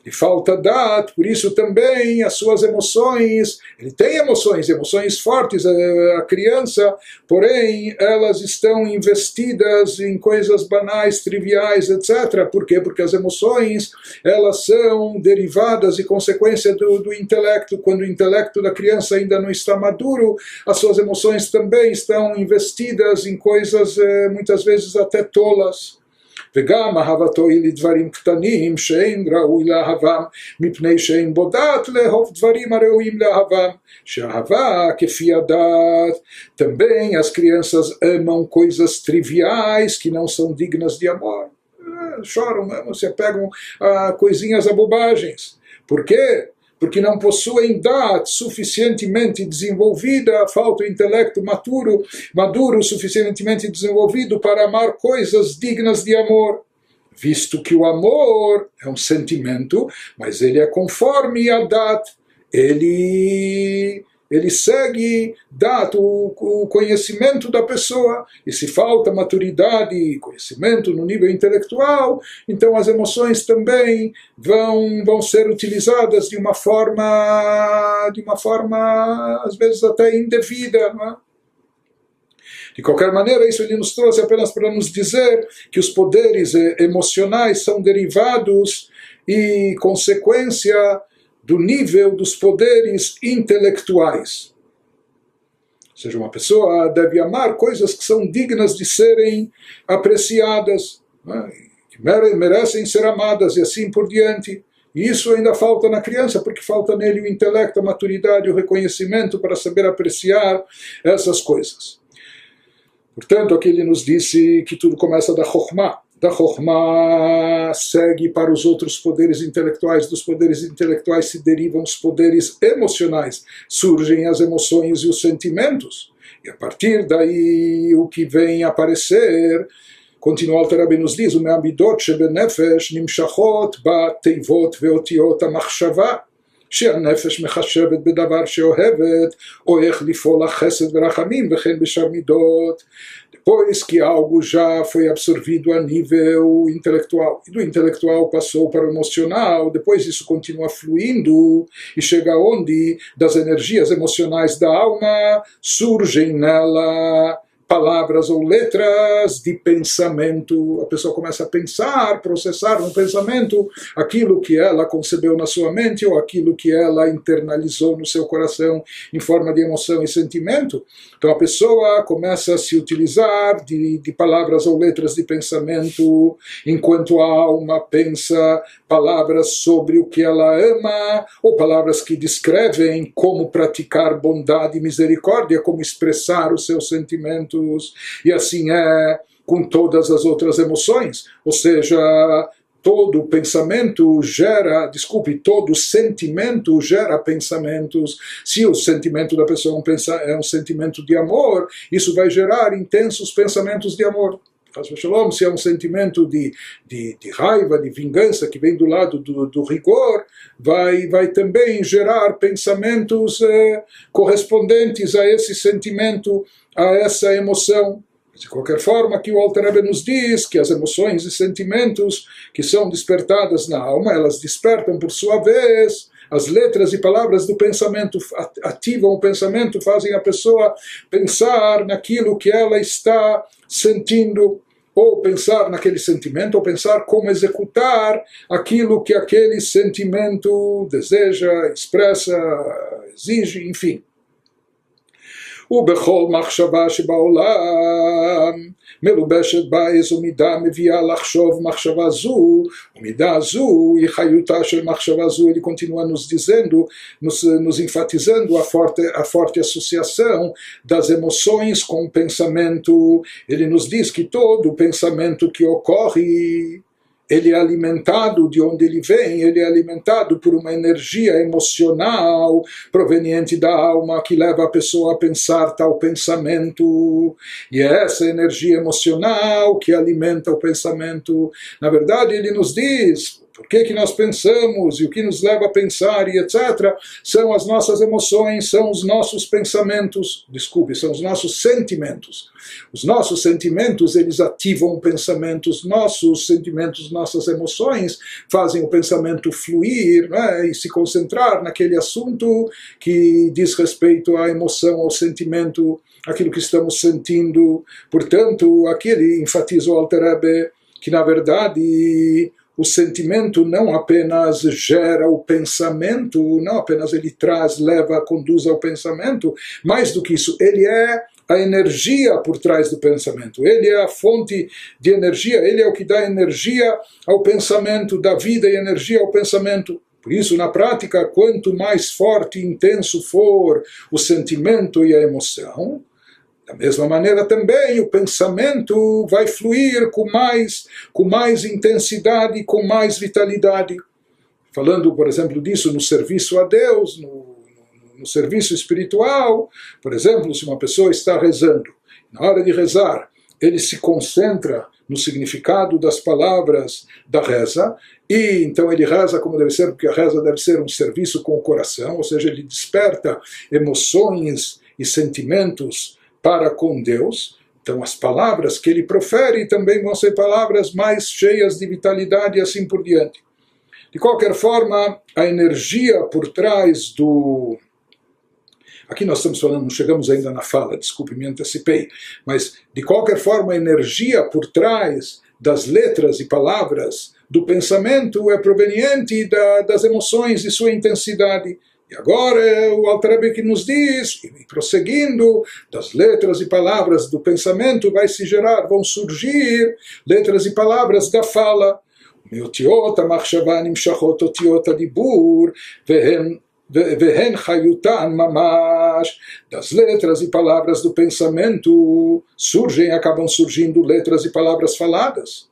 lhe falta dat, por isso também as suas emoções, ele tem emoções, emoções fortes, a criança, porém elas estão investidas em coisas banais, triviais, etc. Por quê? Porque as emoções, elas são derivadas e consequência do, do intelecto. Quando o intelecto da criança ainda não está maduro, as suas emoções também estão investidas em coisas eh, muitas vezes até tolas. וגם אהבתו היא לדברים קטנים שאין ראוי לאהבם, מפני שאין בו דעת לאהוב דברים הראויים לאהבם, שאהבה כפי הדעת. Também as crianças amam coisas triviais que não são dignas de amor. Choram, amam, se apegam a coisinhas, a bobagens. Por quê? Porque não possuem dat suficientemente desenvolvida, falta o intelecto maturo, maduro suficientemente desenvolvido para amar coisas dignas de amor. Visto que o amor é um sentimento, mas ele é conforme a dat, ele ele segue dado o conhecimento da pessoa. E se falta maturidade e conhecimento no nível intelectual, então as emoções também vão, vão ser utilizadas de uma forma, de uma forma às vezes até indevida. É? De qualquer maneira, isso ele nos trouxe apenas para nos dizer que os poderes eh, emocionais são derivados e consequência do nível dos poderes intelectuais. Ou seja, uma pessoa deve amar coisas que são dignas de serem apreciadas, né, que merecem ser amadas e assim por diante. E isso ainda falta na criança, porque falta nele o intelecto, a maturidade, o reconhecimento para saber apreciar essas coisas. Portanto, aqui ele nos disse que tudo começa da Chokhmah da Chokhmah segue para os outros poderes intelectuais, dos poderes intelectuais se derivam os poderes emocionais, surgem as emoções e os sentimentos. E a partir daí o que vem aparecer continua Alter Rebbe nos diz, o Meamidot Shebenefesh Nimshachot Ba Teivot Veotiot Amachshavah שהנפש מחשבת בדבר שאוהבת, או איך לפעול החסד ורחמים, וכן בשאר מידות. depois que algo já foi absorvido a nível intelectual, e do intelectual passou para o emocional, depois isso continua fluindo e chega onde das energias emocionais da alma surgem nela palavras ou letras de pensamento. A pessoa começa a pensar, processar no pensamento aquilo que ela concebeu na sua mente ou aquilo que ela internalizou no seu coração em forma de emoção e sentimento. Então a pessoa começa a se utilizar de, de palavras ou letras de pensamento enquanto a alma pensa palavras sobre o que ela ama ou palavras que descrevem como praticar bondade e misericórdia, como expressar os seus sentimentos e assim é com todas as outras emoções, ou seja, todo pensamento gera, desculpe, todo sentimento gera pensamentos. Se o sentimento da pessoa é um, sentimento de amor, isso vai gerar intensos pensamentos de amor. Se é um sentimento de, de, de, raiva, de vingança que vem do lado do, do rigor, vai, vai também gerar pensamentos eh, correspondentes a esse sentimento a essa emoção. De qualquer forma, aqui o Alter nos diz que as emoções e sentimentos que são despertadas na alma, elas despertam por sua vez as letras e palavras do pensamento ativam o pensamento, fazem a pessoa pensar naquilo que ela está sentindo, ou pensar naquele sentimento, ou pensar como executar aquilo que aquele sentimento deseja, expressa, exige, enfim. ובכל מחשבה שבעולם מלובשת בה איזו מידה מביאה לחשוב מחשבה זו, ומידה זו היא חיותה של מחשבה זו, ele continua nos dizendo, nos, nos enfatizando a forte, a forte associação das emoções com o pensamento, ele nos diz que todo pensamento que ocorre ele é alimentado de onde ele vem, ele é alimentado por uma energia emocional proveniente da alma que leva a pessoa a pensar tal pensamento. E é essa energia emocional que alimenta o pensamento. Na verdade, ele nos diz, por que, que nós pensamos e o que nos leva a pensar e etc. São as nossas emoções, são os nossos pensamentos, desculpe, são os nossos sentimentos. Os nossos sentimentos, eles ativam o pensamento, os nossos sentimentos, nossas emoções fazem o pensamento fluir né, e se concentrar naquele assunto que diz respeito à emoção, ao sentimento, aquilo que estamos sentindo. Portanto, aqui ele enfatiza o Alter que, na verdade, o sentimento não apenas gera o pensamento, não apenas ele traz, leva, conduz ao pensamento, mais do que isso, ele é a energia por trás do pensamento. Ele é a fonte de energia, ele é o que dá energia ao pensamento, dá vida e energia ao pensamento. Por isso, na prática, quanto mais forte e intenso for o sentimento e a emoção, da mesma maneira também o pensamento vai fluir com mais, com mais intensidade, com mais vitalidade. Falando, por exemplo, disso no serviço a Deus, no, no, serviço espiritual, por exemplo, se uma pessoa está rezando, na hora de rezar, ele se concentra no significado das palavras da reza, e então ele reza como deve ser, porque a reza deve ser um serviço com o coração, ou seja, ele desperta emoções e sentimentos para com Deus. Então, as palavras que ele profere também vão ser palavras mais cheias de vitalidade e assim por diante. De qualquer forma, a energia por trás do. Aqui nós estamos falando, não chegamos ainda na fala, desculpe, me antecipei. Mas, de qualquer forma, a energia por trás das letras e palavras do pensamento é proveniente da, das emoções e sua intensidade. E agora é o Altarebbe que nos diz, e prosseguindo, das letras e palavras do pensamento vai se gerar, vão surgir letras e palavras da fala. מאותיות המחשבה נמשכות אותיות הדיבור והן והן חיותן ממש, das letras e palavras do pensamento, surgem, acabam surgindo letras e palavras faladas.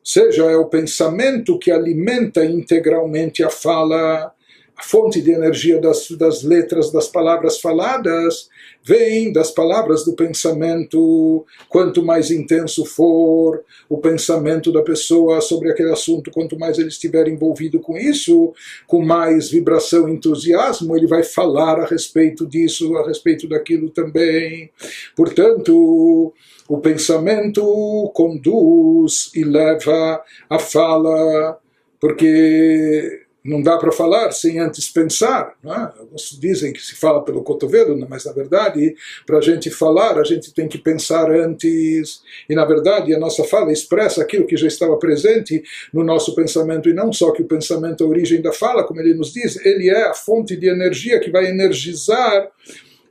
Ou seja, é o pensamento que alimenta integralmente a fala, a fonte de energia das, das letras, das palavras faladas, vem das palavras do pensamento. Quanto mais intenso for o pensamento da pessoa sobre aquele assunto, quanto mais ele estiver envolvido com isso, com mais vibração e entusiasmo, ele vai falar a respeito disso, a respeito daquilo também. Portanto, o pensamento conduz e leva a fala, porque não dá para falar sem antes pensar. É? Dizem que se fala pelo cotovelo, mas na verdade, para a gente falar, a gente tem que pensar antes. E na verdade, a nossa fala expressa aquilo que já estava presente no nosso pensamento, e não só que o pensamento é a origem da fala, como ele nos diz, ele é a fonte de energia que vai energizar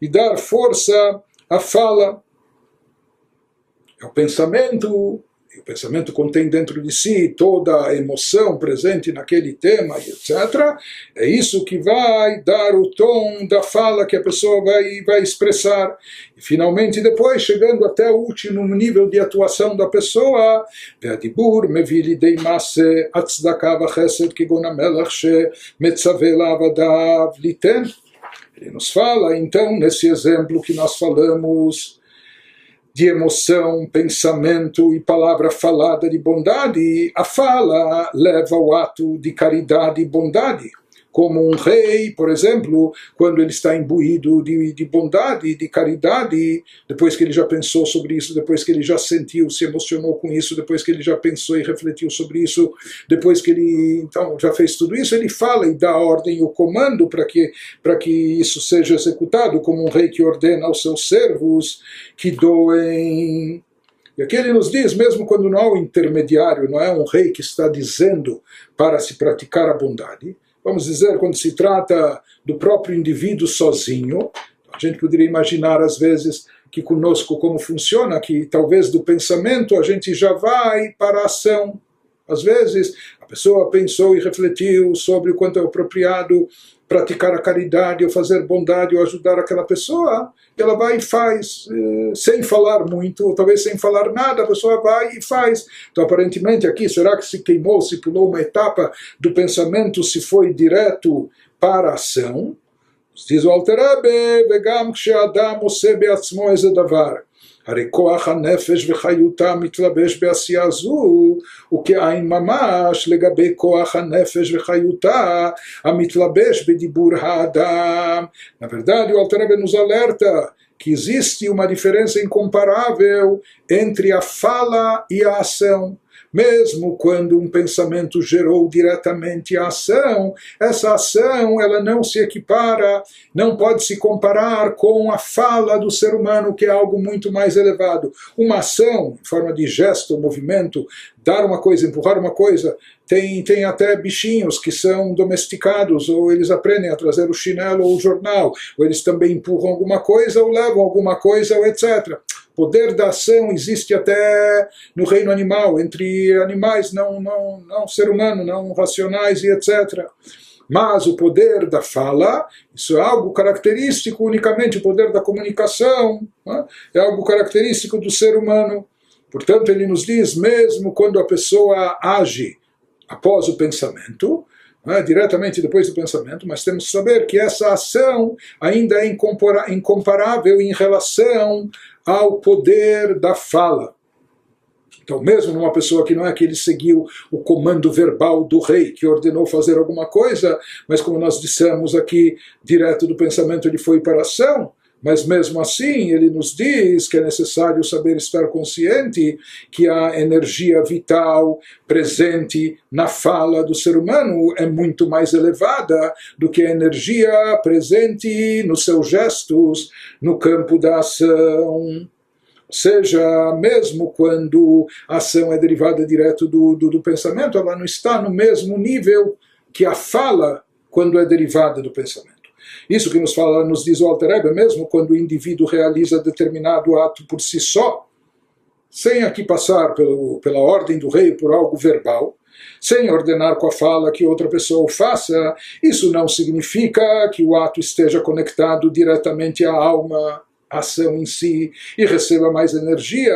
e dar força à fala. É o pensamento o pensamento contém dentro de si toda a emoção presente naquele tema, etc. É isso que vai dar o tom da fala que a pessoa vai, vai expressar. E finalmente, depois, chegando até o último nível de atuação da pessoa, והדיבור מביא לידי מעשה הצדקה וחסד כגון המלך שמצווה לעבדיו ליתן. Ele nos fala, então, nesse exemplo que nós falamos, de emoção, pensamento e palavra falada de bondade, a fala leva ao ato de caridade e bondade como um rei, por exemplo, quando ele está imbuído de, de bondade, de caridade, depois que ele já pensou sobre isso, depois que ele já sentiu, se emocionou com isso, depois que ele já pensou e refletiu sobre isso, depois que ele então já fez tudo isso, ele fala e dá ordem, o comando para que para que isso seja executado, como um rei que ordena aos seus servos que doem. E aqui ele nos diz, mesmo quando não há um intermediário, não é um rei que está dizendo para se praticar a bondade, vamos dizer, quando se trata do próprio indivíduo sozinho, a gente poderia imaginar às vezes que conosco como funciona, que talvez do pensamento a gente já vai para a ação. Às vezes a pessoa pensou e refletiu sobre o quanto é apropriado praticar a caridade ou fazer bondade ou ajudar aquela pessoa, ela vai e faz, eh, sem falar muito, ou talvez sem falar nada, a pessoa vai e faz. Então, aparentemente, aqui, será que se queimou, se pulou uma etapa do pensamento, se foi direto para a ação? Diz o Vegamos vegam ksheadam se beatzmo e é davar. הרי כוח הנפש וחיותה מתלבש בעשייה זו, וכעין ממש לגבי כוח הנפש וחיותה המתלבש בדיבור האדם. Na verdade, o Alter nos alerta que existe uma diferença incomparável entre a fala e a ação mesmo quando um pensamento gerou diretamente a ação, essa ação ela não se equipara, não pode se comparar com a fala do ser humano, que é algo muito mais elevado. Uma ação, em forma de gesto, movimento, dar uma coisa, empurrar uma coisa, tem, tem até bichinhos que são domesticados, ou eles aprendem a trazer o chinelo ou o jornal, ou eles também empurram alguma coisa, ou levam alguma coisa, ou etc poder da ação existe até no reino animal, entre animais não, não, não ser humano, não racionais e etc. Mas o poder da fala, isso é algo característico unicamente, o poder da comunicação, né? é algo característico do ser humano. Portanto, ele nos diz, mesmo quando a pessoa age após o pensamento, é, diretamente depois do pensamento, mas temos que saber que essa ação ainda é incomparável em relação ao poder da fala. Então, mesmo numa pessoa que não é que ele seguiu o comando verbal do rei, que ordenou fazer alguma coisa, mas como nós dissemos aqui, direto do pensamento ele foi para a ação, mas mesmo assim, ele nos diz que é necessário saber estar consciente que a energia vital presente na fala do ser humano é muito mais elevada do que a energia presente nos seus gestos no campo da ação. Seja, mesmo quando a ação é derivada direto do, do, do pensamento, ela não está no mesmo nível que a fala quando é derivada do pensamento. Isso que nos fala, nos diz o Alter Rebbe, mesmo quando o indivíduo realiza determinado ato por si só, sem aqui passar pelo, pela ordem do rei por algo verbal, sem ordenar com a fala que outra pessoa o faça, isso não significa que o ato esteja conectado diretamente à alma, à ação em si, e receba mais energia.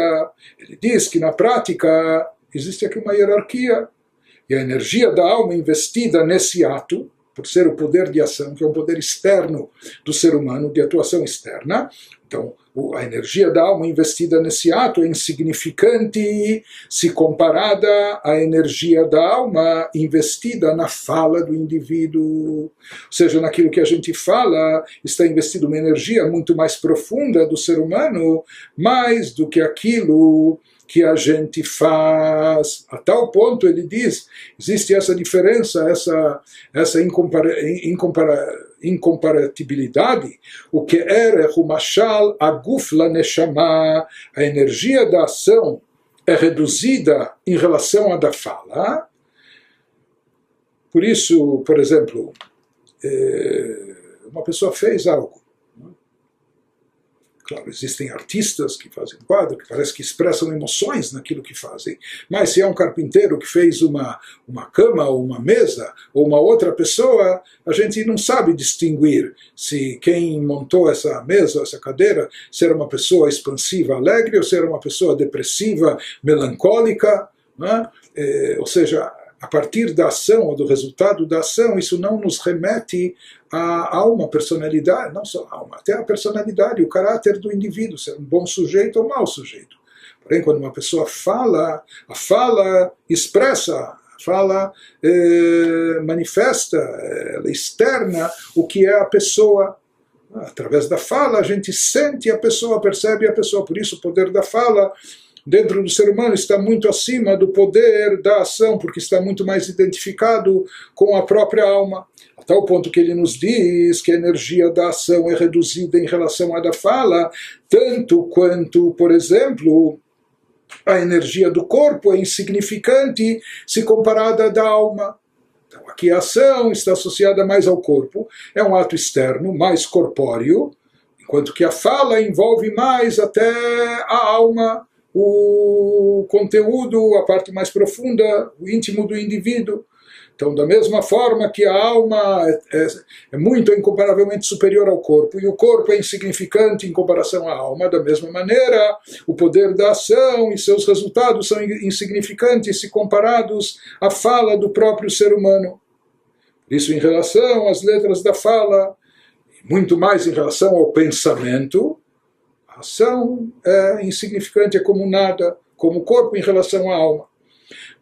Ele diz que na prática existe aqui uma hierarquia, e a energia da alma investida nesse ato por ser o poder de ação, que é um poder externo do ser humano, de atuação externa. Então, a energia da alma investida nesse ato é insignificante se comparada à energia da alma investida na fala do indivíduo. Ou seja, naquilo que a gente fala, está investida uma energia muito mais profunda do ser humano, mais do que aquilo que a gente faz. A tal ponto, ele diz, existe essa diferença, essa, essa incompara, incompara, o que era o mashal aguf la neshama, a energia da ação é reduzida em relação à da fala. Por isso, por exemplo, eh, uma pessoa fez algo, Claro, existem artistas que fazem quadro, que parece que expressam emoções naquilo que fazem, mas se é um carpinteiro que fez uma, uma cama ou uma mesa ou uma outra pessoa, a gente não sabe distinguir se quem montou essa mesa, essa cadeira, se era uma pessoa expansiva, alegre ou se era uma pessoa depressiva, melancólica. Né? É, ou seja, a partir da ação ou do resultado da ação, isso não nos remete a, a uma personalidade, não só a alma, até a personalidade, o caráter do indivíduo, ser um bom sujeito ou mau sujeito. Porém, quando uma pessoa fala, a fala expressa, fala eh, manifesta, ela externa o que é a pessoa. Através da fala, a gente sente a pessoa, percebe a pessoa, por isso o poder da fala dentro do ser humano está muito acima do poder da ação, porque está muito mais identificado com a própria alma. A tal ponto que ele nos diz que a energia da ação é reduzida em relação à da fala, tanto quanto, por exemplo, a energia do corpo é insignificante se comparada à da alma. Então, aqui a ação está associada mais ao corpo, é um ato externo, mais corpóreo, enquanto que a fala envolve mais até a alma, o conteúdo, a parte mais profunda, o íntimo do indivíduo. Então, da mesma forma que a alma é, é, é, muito incomparavelmente superior ao corpo, e o corpo é insignificante em comparação à alma, da mesma maneira, o poder da ação e seus resultados são insignificantes se comparados à fala do próprio ser humano. Isso em relação às letras da fala, muito mais em relação ao pensamento, ação é insignificante, é como nada, como o corpo em relação à alma.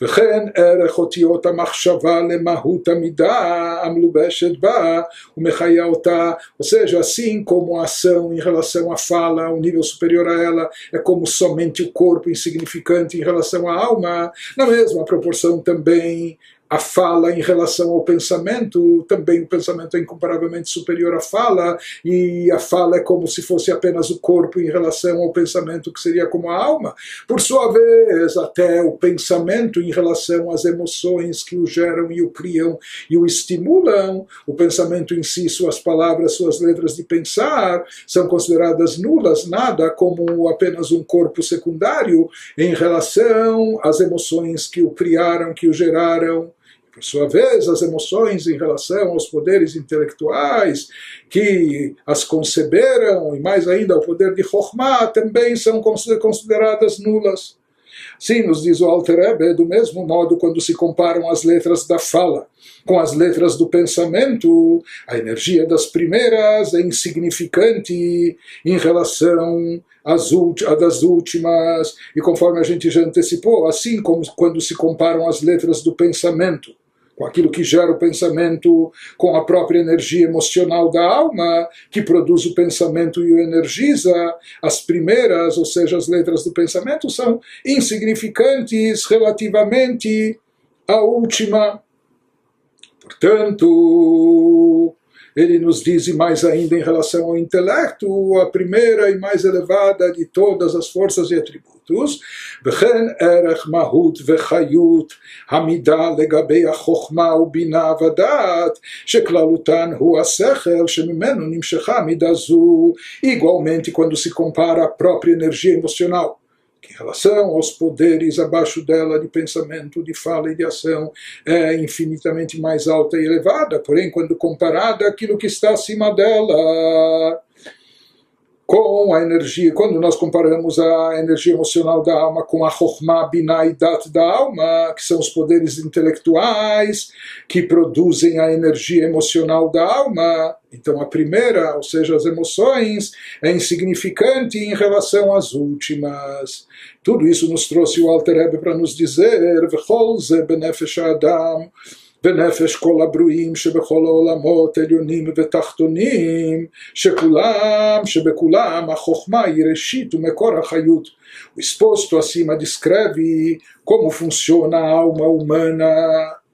וכן ערך אותיות המחשבה למהות המידה המלובשת בה ומחיה אותה, ou seja, assim como a ação em relação à fala, um nível superior a ela, é como somente o corpo insignificante em relação à alma, na mesma proporção também a fala em relação ao pensamento, também o pensamento é incomparavelmente superior à fala, e a fala é como se fosse apenas o corpo em relação ao pensamento, que seria como a alma. Por sua vez, até o pensamento em relação às emoções que o geram e o criam e o estimulam, o pensamento em si, suas palavras, suas letras de pensar, são consideradas nulas, nada como apenas um corpo secundário em relação às emoções que o criaram, que o geraram por sua vez, as emoções em relação aos poderes intelectuais que as conceberam, e mais ainda o poder de Chokhmah, também são consideradas nulas. Sim, nos diz o Alter Rebbe, do mesmo modo quando se comparam as letras da fala com as letras do pensamento, a energia das primeiras é insignificante em relação às das últimas, e conforme a gente já antecipou, assim como quando se comparam as letras do pensamento com aquilo que gera o pensamento, com a própria energia emocional da alma, que produz o pensamento e o energiza. As primeiras, ou seja, as letras do pensamento, são insignificantes relativamente à última. Portanto, ele nos diz mais ainda em relação ao intelecto, a primeira e mais elevada de todas as forças e atributos, וכן ערך מהות וחיות המידה לגבי החוכמה ובינה ודעת, שכללותן הוא השכל שממנו נמשכה מידה זו, igualmente quando se compara a própria energia emocional que em relação aos poderes abaixo dela de pensamento, de fala e de ação é infinitamente mais alta e elevada, porém, quando comparada àquilo que está acima dela, com a energia, quando nós comparamos a energia emocional da alma com a Chokhmah, Binah Dat da alma, que são os poderes intelectuais que produzem a energia emocional da alma, então a primeira, ou seja, as emoções, é insignificante em relação às últimas. Tudo isso nos trouxe o Alter Rebbe para nos dizer, V'chol ze ונפש כל הברואים שבכל העולמות עליונים ותחתונים, שכולם, שבכולם החוכמה היא ראשית ומקור החיות. O exposto acima descreve como funciona a alma humana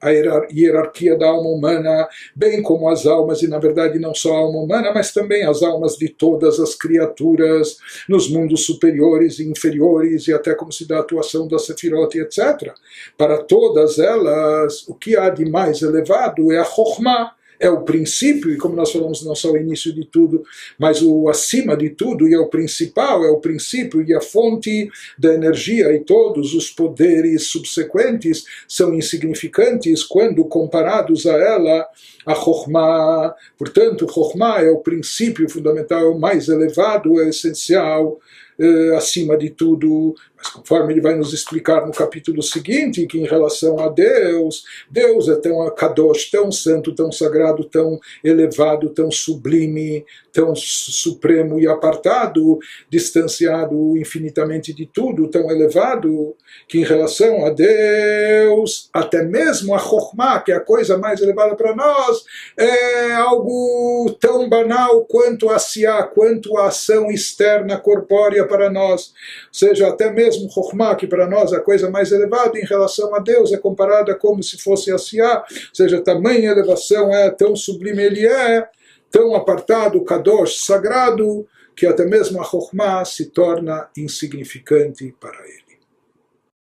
a hierarquia da alma humana, bem como as almas, e na verdade não só a alma humana, mas também as almas de todas as criaturas nos mundos superiores e inferiores, e até como se dá a atuação da Sefirot, etc. Para todas elas, o que há de mais elevado é a Chokhmah, é o princípio, e como nós falamos, não só o início de tudo, mas o acima de tudo, e é o principal, é o princípio e a fonte da energia, e todos os poderes subsequentes são insignificantes quando comparados a ela, a Chokhmah. Portanto, Chokhmah é o princípio fundamental, mais elevado, é essencial, é, acima de tudo, mas conforme ele vai nos explicar no capítulo seguinte, que em relação a Deus, Deus é tão kadosh, tão santo, tão sagrado, tão elevado, tão sublime, tão supremo e apartado, distanciado infinitamente de tudo, tão elevado, que em relação a Deus, até mesmo a Chokhmah, que é a coisa mais elevada para nós, é algo tão banal quanto a Siá, quanto a ação externa corpórea para nós. Ou seja, até mesmo mesmo Chokhmah, que para nós é a coisa mais elevada em relação a Deus, é comparada como se fosse a Siá, ou seja, tamanha elevação é, tão sublime ele é, tão apartado, Kadosh, sagrado, que até mesmo a Chokhmah se torna insignificante para ele.